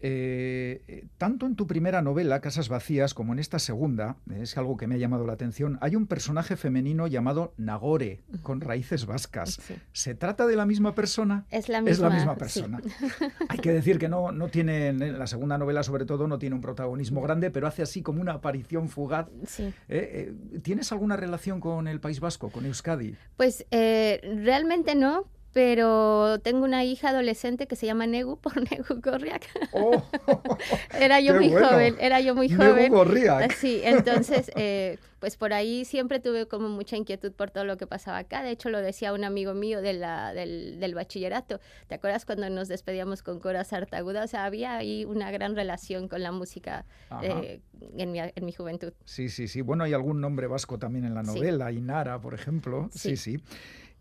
Eh, eh, tanto en tu primera novela, Casas Vacías, como en esta segunda, es algo que me ha llamado la atención, hay un personaje femenino llamado Nagore, con raíces vascas. ¿Se trata de la misma persona? Es la misma, es la misma persona. hay que decir que no, no tiene, la segunda novela sobre todo, no tiene un protagonismo grande, pero hace así como una aparición fugaz. ¿Eh? ¿Tienes alguna relación con el País Vasco, con Euskadi? Pues realmente no, pero tengo una hija adolescente que se llama Negu por Negu Gorriak. Oh, era yo muy bueno. joven, era yo muy Negu joven. Gorriak. Sí, entonces, eh, pues por ahí siempre tuve como mucha inquietud por todo lo que pasaba acá. De hecho, lo decía un amigo mío de la, del, del bachillerato. ¿Te acuerdas cuando nos despedíamos con Cora Sartaguda? O sea, había ahí una gran relación con la música eh, en, mi, en mi juventud. Sí, sí, sí. Bueno, hay algún nombre vasco también en la Sí. novela, Inara, por ejemplo. Sí, Sí. sí.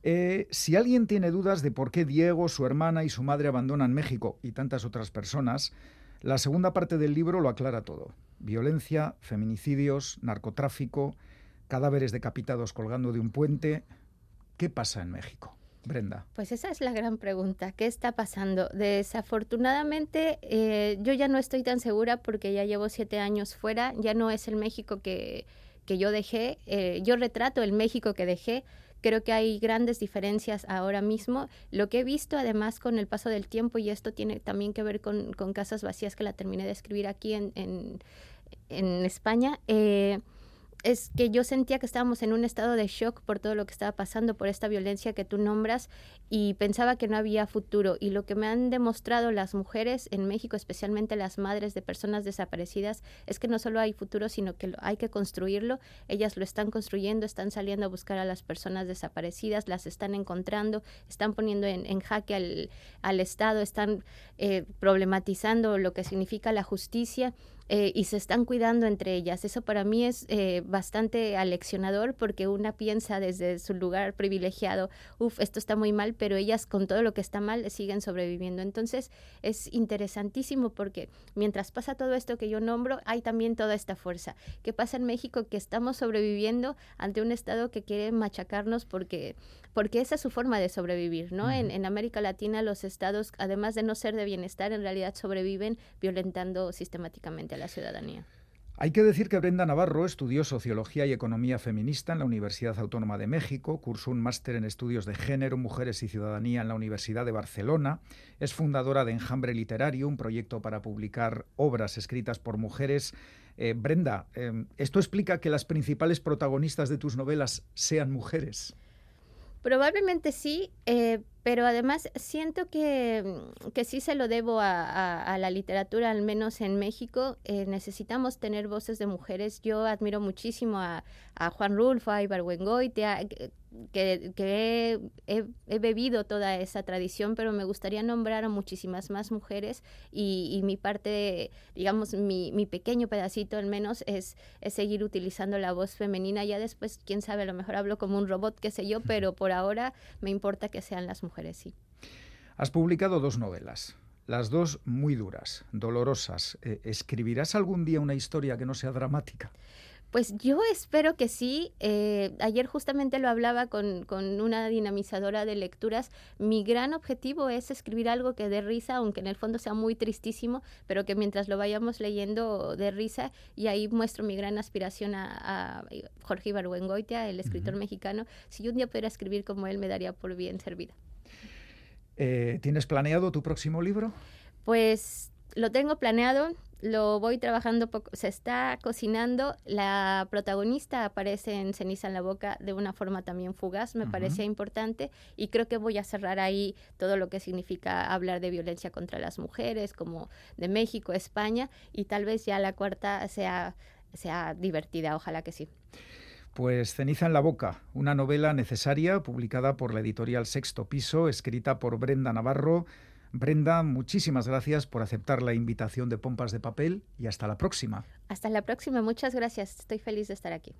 Eh, si alguien tiene dudas de por qué Diego, su hermana y su madre abandonan México y tantas otras personas, la segunda parte del libro lo aclara todo. Violencia, feminicidios, narcotráfico, cadáveres decapitados colgando de un puente. ¿Qué pasa en México? Brenda. Pues esa es la gran pregunta. ¿Qué está pasando? Desafortunadamente, eh, yo ya no estoy tan segura porque ya llevo siete años fuera. Ya no es el México que, que yo dejé. Eh, yo retrato el México que dejé. Creo que hay grandes diferencias ahora mismo. Lo que he visto, además, con el paso del tiempo, y esto tiene también que ver con, con Casas Vacías, que la terminé de escribir aquí en, en, en España, eh, es que yo sentía que estábamos en un estado de shock por todo lo que estaba pasando, por esta violencia que tú nombras, y pensaba que no había futuro. Y lo que me han demostrado las mujeres en México, especialmente las madres de personas desaparecidas, es que no solo hay futuro, sino que hay que construirlo. Ellas lo están construyendo, están saliendo a buscar a las personas desaparecidas, las están encontrando, están poniendo en, en jaque al, al Estado, están eh, problematizando lo que significa la justicia. Eh, y se están cuidando entre ellas. Eso para mí es eh, bastante aleccionador porque una piensa desde su lugar privilegiado, uff, esto está muy mal, pero ellas con todo lo que está mal siguen sobreviviendo. Entonces es interesantísimo porque mientras pasa todo esto que yo nombro, hay también toda esta fuerza. ¿Qué pasa en México? Que estamos sobreviviendo ante un Estado que quiere machacarnos porque, porque esa es su forma de sobrevivir, ¿no? en, en América Latina los estados, además de no ser de bienestar, en realidad sobreviven violentando sistemáticamente la ciudadanía. Hay que decir que Brenda Navarro estudió Sociología y Economía Feminista en la Universidad Autónoma de México, cursó un máster en Estudios de Género, Mujeres y Ciudadanía en la Universidad de Barcelona, es fundadora de Enjambre Literario, un proyecto para publicar obras escritas por mujeres. Eh, Brenda, eh, ¿esto explica que las principales protagonistas de tus novelas sean mujeres? Probablemente sí, eh, pero además siento que, mm, que sí se lo debo a, a- a la literatura, al menos en México. Eh, necesitamos tener voces de mujeres. Yo admiro muchísimo a, a Juan Rulfo, a Ibargüengoitia, que, que, que he, he- he bebido toda esa tradición, pero me gustaría nombrar a muchísimas más mujeres y, y mi parte, digamos, mi, mi pequeño pedacito al menos es, es seguir utilizando la voz femenina. Ya después, quién sabe, a lo mejor hablo como un robot, qué sé yo, pero por ahora me importa que sean las mujeres, sí. Has publicado dos novelas, las dos muy duras, dolorosas. Eh, ¿Escribirás algún día una historia que no sea dramática? Pues yo espero que sí. Eh, ayer justamente lo hablaba con, con una dinamizadora de lecturas. Mi gran objetivo es escribir algo que dé risa, aunque en el fondo sea muy tristísimo, pero que mientras lo vayamos leyendo dé risa. Y ahí muestro mi gran aspiración a, a Jorge Ibargüengoitia, el escritor mexicano. Si yo un día pudiera escribir como él, me daría por bien servida. Eh, ¿Tienes planeado tu próximo libro? Pues lo tengo planeado, lo voy trabajando, poco, se está cocinando. La protagonista aparece en Ceniza en la Boca de una forma también fugaz, me Ujú. parecía importante y creo que voy a cerrar ahí todo lo que significa hablar de violencia contra las mujeres, como de México, España, y tal vez ya la cuarta sea, sea divertida, ojalá que sí. Pues Ceniza en la Boca, una novela necesaria publicada por la editorial Sexto Piso, escrita por Brenda Navarro. Brenda, muchísimas gracias por aceptar la invitación de Pompas de Papel y hasta la próxima. Hasta la próxima, muchas gracias, estoy feliz de estar aquí.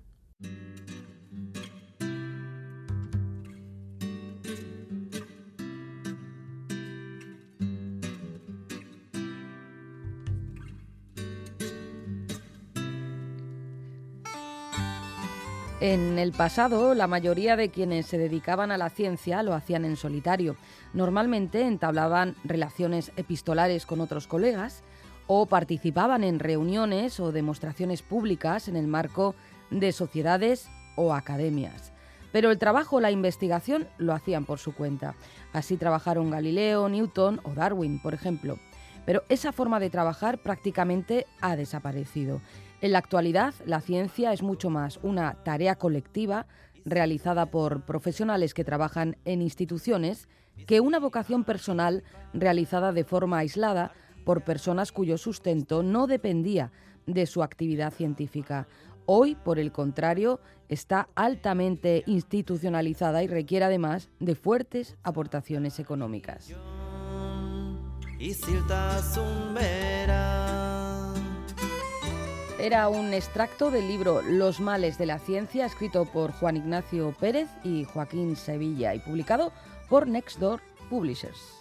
En el pasado, la mayoría de quienes se dedicaban a la ciencia lo hacían en solitario. Normalmente entablaban relaciones epistolares con otros colegas o participaban en reuniones o demostraciones públicas en el marco de sociedades o academias. Pero el trabajo la investigación lo hacían por su cuenta. Así trabajaron Galileo, Newton o Darwin, por ejemplo. Pero esa forma de trabajar prácticamente ha desaparecido. En la actualidad, la ciencia es mucho más una tarea colectiva realizada por profesionales que trabajan en instituciones que una vocación personal realizada de forma aislada por personas cuyo sustento no dependía de su actividad científica. Hoy, por el contrario, está altamente institucionalizada y requiere además de fuertes aportaciones económicas. Era un extracto del libro Los males de la ciencia, escrito por Juan Ignacio Pérez y Joaquín Sevilla y publicado por Nextdoor Publishers.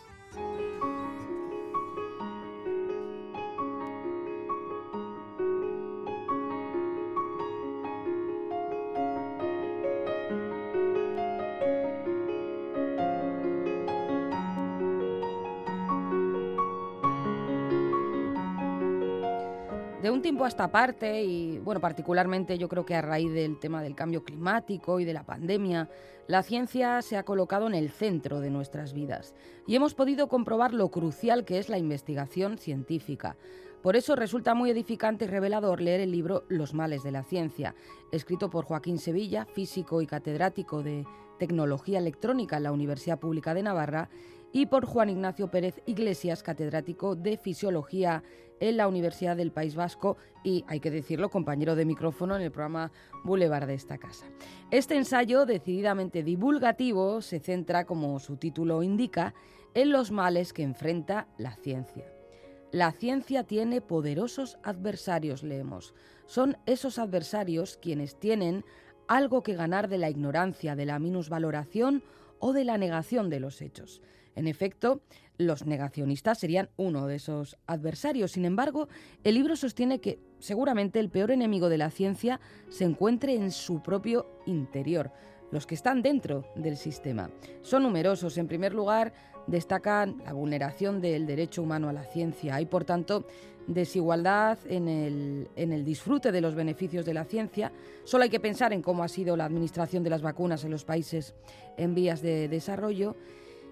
Un tiempo a esta parte, y bueno, particularmente yo creo que a raíz del tema del cambio climático y de la pandemia, la ciencia se ha colocado en el centro de nuestras vidas y hemos podido comprobar lo crucial que es la investigación científica. Por eso resulta muy edificante y revelador leer el libro Los males de la ciencia, escrito por Joaquín Sevilla, físico y catedrático de Tecnología Electrónica en la Universidad Pública de Navarra, y por Juan Ignacio Pérez Iglesias, catedrático de Fisiología en la Universidad del País Vasco y, hay que decirlo, compañero de micrófono en el programa Boulevard de esta casa. Este ensayo, decididamente divulgativo, se centra, como su título indica, en los males que enfrenta la ciencia. La ciencia tiene poderosos adversarios, leemos. Son esos adversarios quienes tienen algo que ganar de la ignorancia, de la minusvaloración o de la negación de los hechos. En efecto, los negacionistas serían uno de esos adversarios. Sin embargo, el libro sostiene que seguramente el peor enemigo de la ciencia se encuentre en su propio interior, los que están dentro del sistema. Son numerosos. En primer lugar, destacan la vulneración del derecho humano a la ciencia. Hay, por tanto, desigualdad en el, en el, disfrute de los beneficios de la ciencia. Solo hay que pensar en cómo ha sido la administración de las vacunas en los países en vías de desarrollo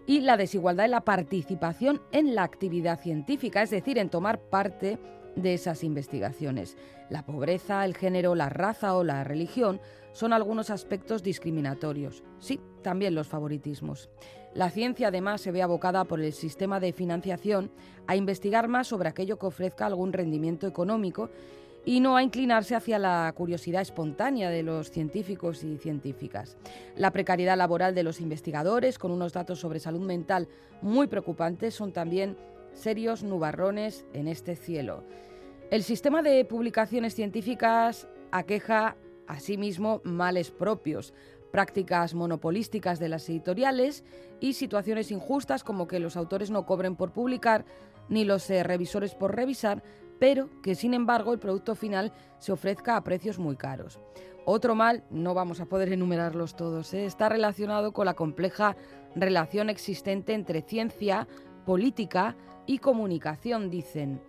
y la desigualdad en la participación en la actividad científica, es decir, en tomar parte de esas investigaciones. La pobreza, el género, la raza o la religión son algunos aspectos discriminatorios. Sí, también los favoritismos. La ciencia además se ve abocada por el sistema de financiación a investigar más sobre aquello que ofrezca algún rendimiento económico y no a inclinarse hacia la curiosidad espontánea de los científicos y científicas. La precariedad laboral de los investigadores, con unos datos sobre salud mental muy preocupantes, son también serios nubarrones en este cielo. El sistema de publicaciones científicas aqueja asimismo males propios, prácticas monopolísticas de las editoriales y situaciones injustas como que los autores no cobren por publicar ni los eh, revisores por revisar, pero que sin embargo el producto final se ofrezca a precios muy caros. Otro mal, no vamos a poder enumerarlos todos, ¿eh? está relacionado con la compleja relación existente entre ciencia, política y comunicación, dicen.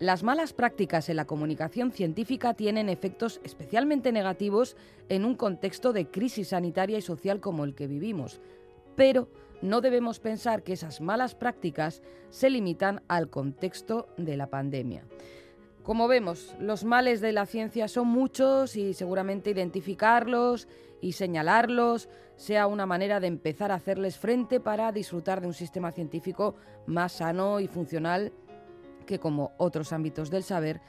Las malas prácticas en la comunicación científica tienen efectos especialmente negativos en un contexto de crisis sanitaria y social como el que vivimos, pero no debemos pensar que esas malas prácticas se limitan al contexto de la pandemia. Como vemos, los males de la ciencia son muchos y seguramente identificarlos y señalarlos sea una manera de empezar a hacerles frente para disfrutar de un sistema científico más sano y funcional que, como otros ámbitos del saber,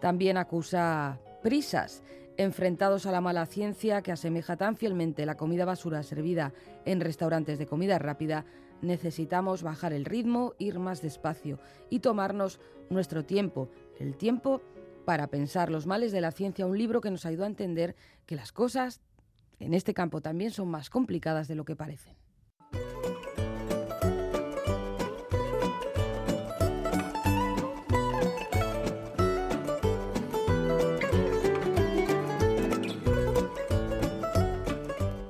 también acusa prisas enfrentados a la mala ciencia que asemeja tan fielmente la comida basura servida en restaurantes de comida rápida, necesitamos bajar el ritmo, ir más despacio y tomarnos nuestro tiempo, el tiempo para pensar los males de la ciencia, un libro que nos ayudó a entender que las cosas en este campo también son más complicadas de lo que parecen.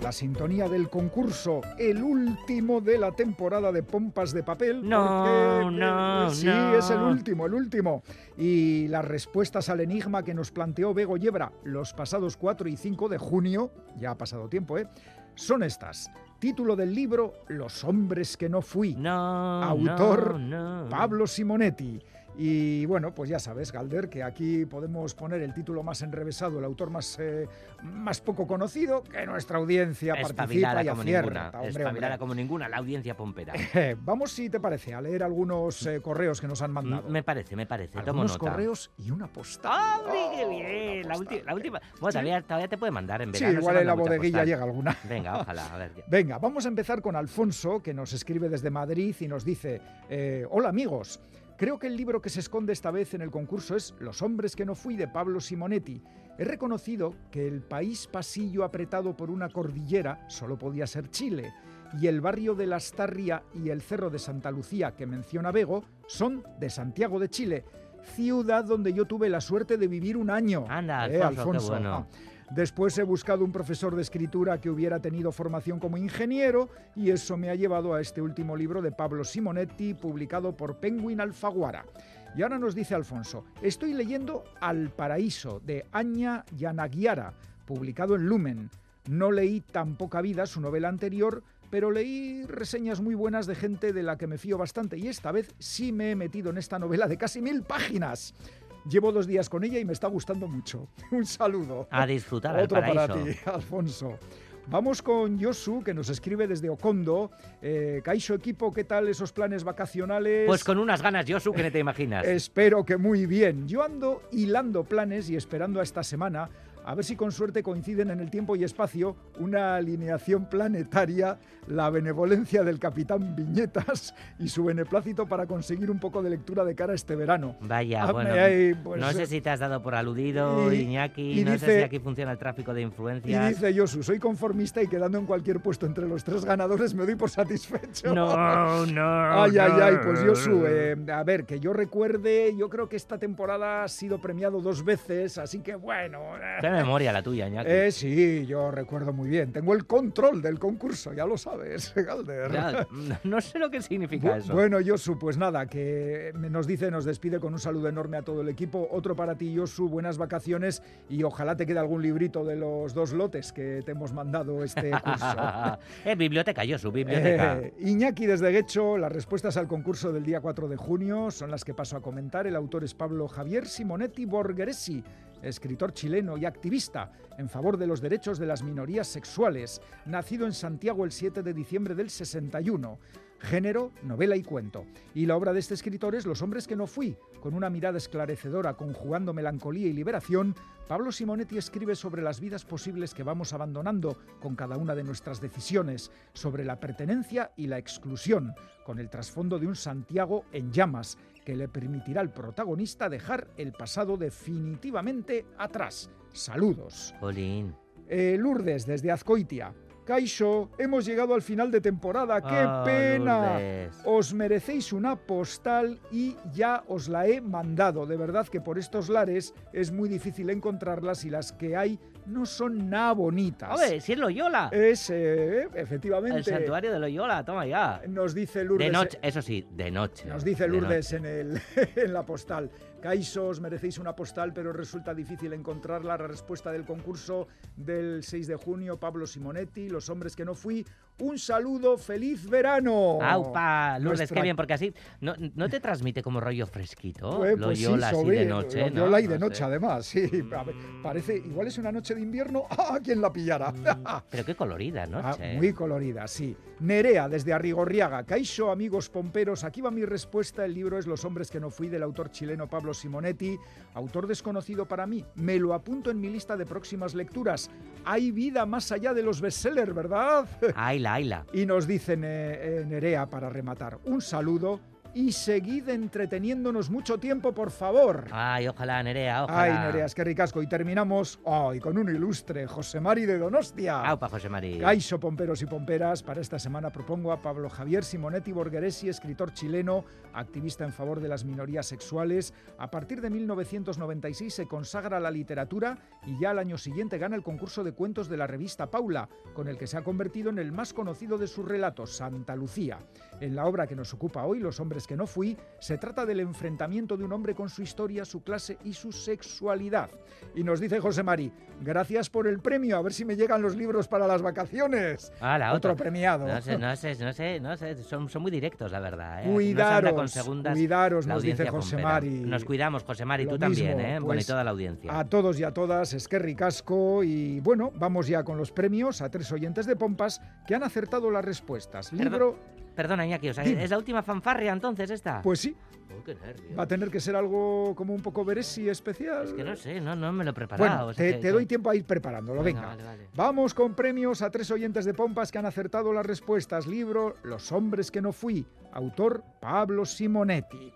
La sintonía del concurso, el último de la temporada de Pompas de Papel. No, no, Sí, es el último, el último. Y las respuestas al enigma que nos planteó Bego Yebra los pasados 4 y 5 de junio, ya ha pasado tiempo, ¿eh? Son estas. Título del libro Los hombres que no fui. No, Autor no. Pablo Simonetti. Y bueno, pues ya sabes, Galder, que aquí podemos poner el título más enrevesado, el autor más, eh, más poco conocido, que nuestra audiencia participa y como acierta. Ninguna, espabilada como ninguna, la audiencia pompera. Vamos, si te parece, a leer algunos eh, correos que nos han mandado. Me parece, me parece. Algunos correos y una postal. ¡Ah, qué bien! La, última, la última. Bueno, todavía, todavía, te puede mandar en verano. Sí, igual en la bodeguilla llega alguna. Venga, ojalá. A ver. Venga, vamos a empezar con Alfonso, que nos escribe desde Madrid y nos dice: eh, Hola amigos. Creo que el libro que se esconde esta vez en el concurso es Los hombres que no fui de Pablo Simonetti. He reconocido que el país pasillo apretado por una cordillera solo podía ser Chile y el barrio de Lastarria y el cerro de Santa Lucía que menciona Bego son de Santiago de Chile, ciudad donde yo tuve la suerte de vivir un año. Anda, eh, Alfonso. Ah. Después he buscado un profesor de escritura que hubiera tenido formación como ingeniero y eso me ha llevado a este último libro de Pablo Simonetti, publicado por Penguin Alfaguara. Y ahora nos dice Alfonso, estoy leyendo Al Paraíso de Aña Yanagiara, publicado en Lumen. No leí tan poca vida su novela anterior, pero leí reseñas muy buenas de gente de la que me fío bastante y esta vez sí me he metido en esta novela de casi mil páginas. Llevo dos días con ella y me está gustando mucho. Un saludo. A disfrutar. Otro para ti, Alfonso. Vamos con Yosu, que nos escribe desde Ocondo. Eh, Caixo equipo, ¿qué tal esos planes vacacionales? Pues con unas ganas, Yosu, que no te imaginas. Espero que muy bien. Yo ando hilando planes y esperando a esta semana a ver si con suerte coinciden en el tiempo y espacio una alineación planetaria, la benevolencia del capitán Viñetas y su beneplácito para conseguir un poco de lectura de cara a este verano. Vaya, Ah, bueno, pues, no sé si te has dado por aludido, y- Iñaki, y no dice- sé si aquí funciona el tráfico de Y influencias. dice Yosu, soy conformista y quedando en cualquier puesto entre los tres ganadores me doy por satisfecho. No, no. Ay, ay, ay, pues Yosu, eh, a ver, que yo recuerde, yo creo que esta temporada ha sido premiado dos veces, así que bueno. eh, memoria la tuya, Iñaki. Eh, sí, yo recuerdo muy bien. Tengo el control del concurso, ya lo sabes, Galder. Ya, no sé lo que significa Bu- eso. Bueno, Yosu, pues nada, que nos dice, nos despide con un saludo enorme a todo el equipo. Otro para ti, Yosu, buenas vacaciones y ojalá te quede algún librito de los dos lotes que te hemos mandado este curso. eh, biblioteca, yo su biblioteca. Eh, Iñaki desde Guecho, las respuestas al concurso del día 4 de junio son las que paso a comentar. El autor es Pablo Javier Simonetti Borgheresi, escritor chileno y activista en favor de los derechos de las minorías sexuales, nacido en Santiago el 7 de diciembre del 61. Género, novela y cuento. Y la obra de este escritor es Los hombres que no fui. Con una mirada esclarecedora, conjugando melancolía y liberación, Pablo Simonetti escribe sobre las vidas posibles que vamos abandonando con cada una de nuestras decisiones, sobre la pertenencia y la exclusión, con el trasfondo de un Santiago en llamas, que le permitirá al protagonista dejar el pasado definitivamente atrás. Saludos. Jolín. Eh, Lourdes, desde Azcoitia. Caixo, hemos llegado al final de temporada. ¡Qué Ah, pena! Lourdes. Os merecéis una postal y ya os la he mandado. De verdad que por estos lares es muy difícil encontrarlas y las que hay no son nada bonitas. Hombre, si es Loyola. Es, eh, efectivamente, el santuario de Loyola, toma ya. nos dice Lourdes. De noche, eso sí, de noche. Nos dice de Lourdes en, el, en la postal. Caixo, os merecéis una postal, pero resulta difícil encontrarla. La respuesta del concurso del 6 de junio, Pablo Simonetti, Los hombres que no fui. Un saludo, feliz verano. Aupa, Lourdes, Nuestra- qué bien, porque así no, no te transmite como rollo fresquito. Pues, pues sí, Loyola así sobre- de noche, ¿no? Y de No noche, sé. además, sí. A ver, parece, igual es una noche de invierno. ¡Ah, quién la pillara! Pero qué colorida Ah, noche. muy colorida, sí. Nerea, desde Arrigorriaga. Caixo, amigos pomperos. Aquí va mi respuesta. El libro es Los hombres que no fui, del autor chileno Pablo Simonetti. Autor desconocido para mí. Me lo apunto en mi lista de próximas lecturas. Hay vida más allá de los bestsellers, ¿verdad? Aila, Aila. y nos dicen eh, eh, Nerea para rematar. Un saludo y seguid entreteniéndonos mucho tiempo, por favor. Ay, ojalá, Nerea, ojalá. Ay, Nerea, es que ricasco. Y terminamos ay, con un ilustre José Mari de Donostia. Aupa, José María. Caixo, pomperos y pomperas, para esta semana propongo a Pablo Javier Simonetti Borgheresi, escritor chileno, activista en favor de las minorías sexuales. A partir de 1996 se consagra a la literatura y ya al año siguiente gana el concurso de cuentos de la revista Paula, con el que se ha convertido en el más conocido de sus relatos, Santa Lucía. En la obra que nos ocupa hoy, Los hombres hombres que no fui, se trata del enfrentamiento de un hombre con su historia, su clase y su sexualidad. Y nos dice José Mari, gracias por el premio, a ver si me llegan los libros para las vacaciones. Hala, Otro otro. premiado. No sé, no sé, no sé, no sé. Son, son muy directos, la verdad. ¿eh? Cuidaros, con segundas, cuidaros, la nos dice José. Mari. Nos cuidamos, José Mari, Lo tú también, mismo, ¿eh? Bueno, y pues, toda la audiencia. A todos y a todas, es que ricasco. Y bueno, vamos ya con los premios a tres oyentes de Pompas que han acertado las respuestas. Libro, Perdona, Iñaki, o sea, Dime. ¿es la última fanfarria entonces esta? pues sí, Oh, qué nervios. va a tener que ser algo como un poco veresi especial. Es que no sé, no, no me lo he preparado. Bueno, o sea, te, que- te doy tiempo a ir preparándolo, Venga, venga. vale, vale. Vamos con premios a tres oyentes de Pompas que han acertado las respuestas. Libro Los hombres que no fui, autor Pablo Simonetti.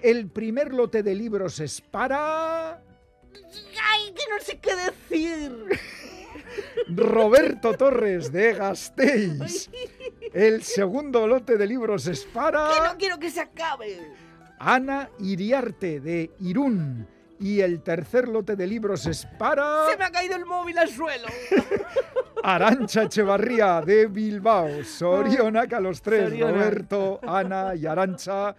El primer lote de libros es para... ¡Ay, que no sé qué decir! Roberto Torres de Gasteiz. El segundo lote de libros es para quiero que se acabe! Ana Iriarte de Irún. Y el tercer lote de libros es para me ha caído el móvil al suelo! Arancha Echevarría de Bilbao. Sorionaca los tres, Soriona. Roberto, Ana y Arancha.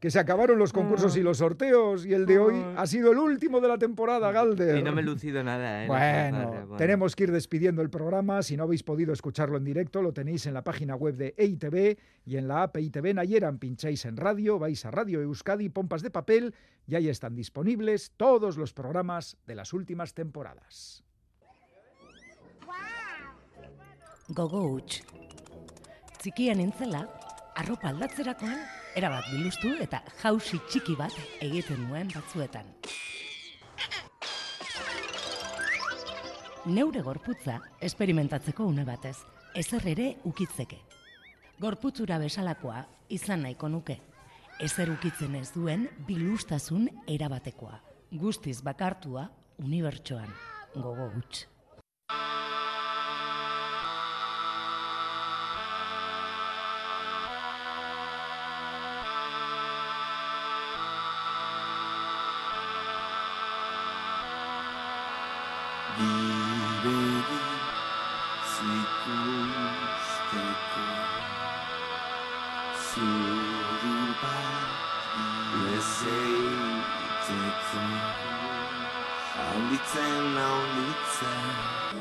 Que se acabaron los concursos y los sorteos y el de hoy ha sido el último de la temporada, Galder. Y no me he lucido nada, ¿eh? Bueno, tenemos que ir despidiendo el programa. Si no habéis podido escucharlo en directo, lo tenéis en la página web de EITV y en la app EITV Nayeran. Pincháis en radio, vais a Radio Euskadi, Pompas de Papel y ahí están disponibles todos los programas de las últimas temporadas. Gogo huts. Txikia nintzela, arropa aldatzerakoan, erabat bilustu eta jausi txiki bat egiten nuen batzuetan. Neure gorputza esperimentatzeko une batez, ezer ere ukitzeke. Gorputzura bezalakoa izan nahiko nuke. Ezer ukitzen ez duen bilustasun erabatekoa. Guztiz bakartua unibertsoan. Gogo huts.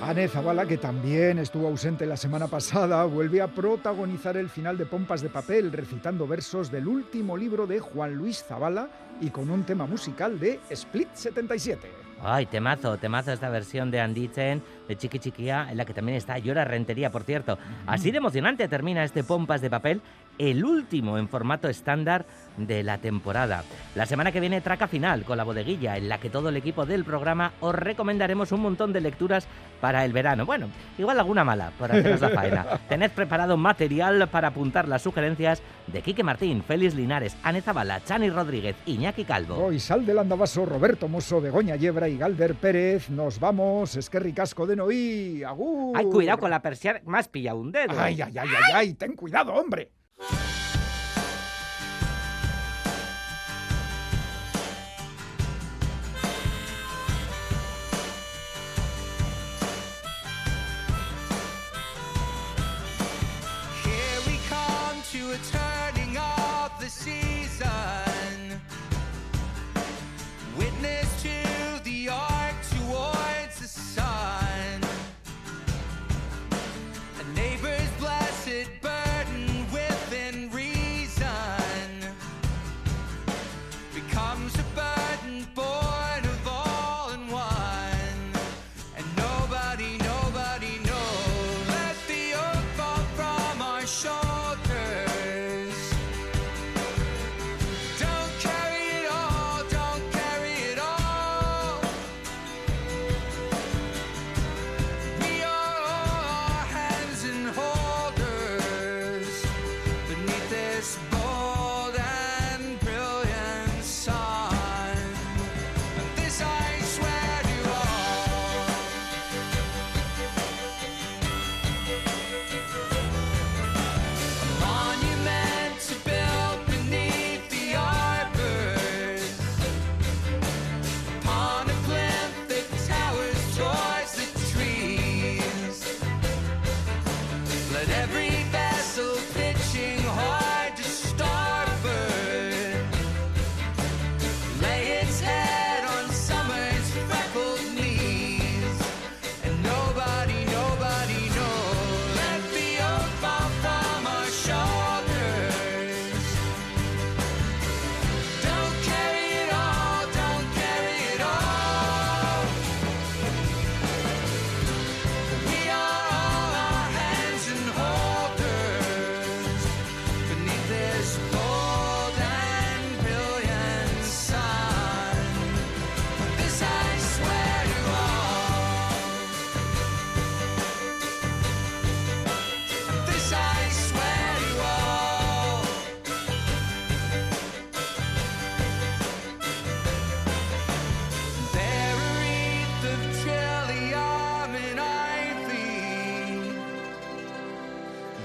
Anne Zavala, que también estuvo ausente la semana pasada, vuelve a protagonizar el final de Pompas de Papel, recitando versos del último libro de Juan Luis Zavala y con un tema musical de Split 77. Ay, temazo, temazo esta versión de Anditzen, de Chiqui Chiquía, en la que también está Llora Rentería, por cierto. Así de emocionante termina este Pompas de Papel, el último en formato estándar de la temporada. La semana que viene traca final con la bodeguilla, en la que todo el equipo del programa os recomendaremos un montón de lecturas para el verano. Bueno, igual alguna mala, por haceros la faena. Tened preparado material para apuntar las sugerencias de Quique Martín, Félix Linares, Ane Zabala, Chani Rodríguez, Iñaki Calvo. Hoy sal del andabaso Roberto Mosso, Begoña Yebra y Galder Pérez. Nos vamos, Esquerri Casco de Noí. ¡Agur! Ay, cuidado con la persiana, más pilla un dedo. Ay, ay, ay, ay, ay, ten cuidado, hombre. you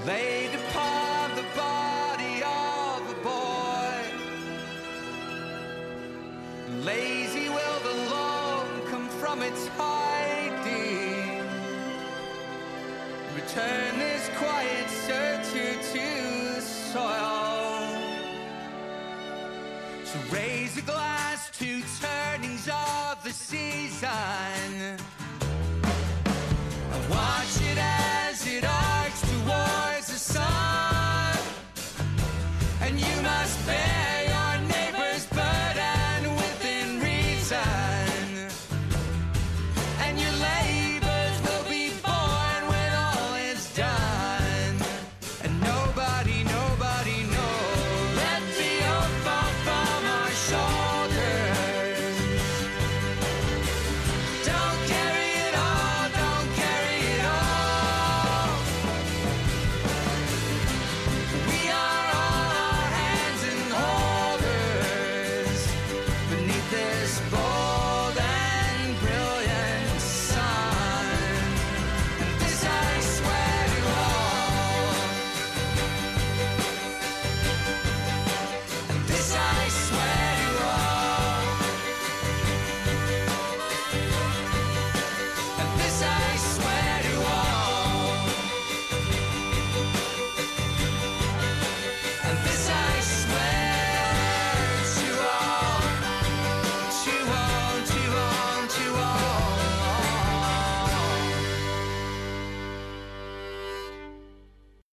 laid upon the body of a boy. Lazy will the alone come from its hiding. Return this quiet searcher to the soil. So raise a glass.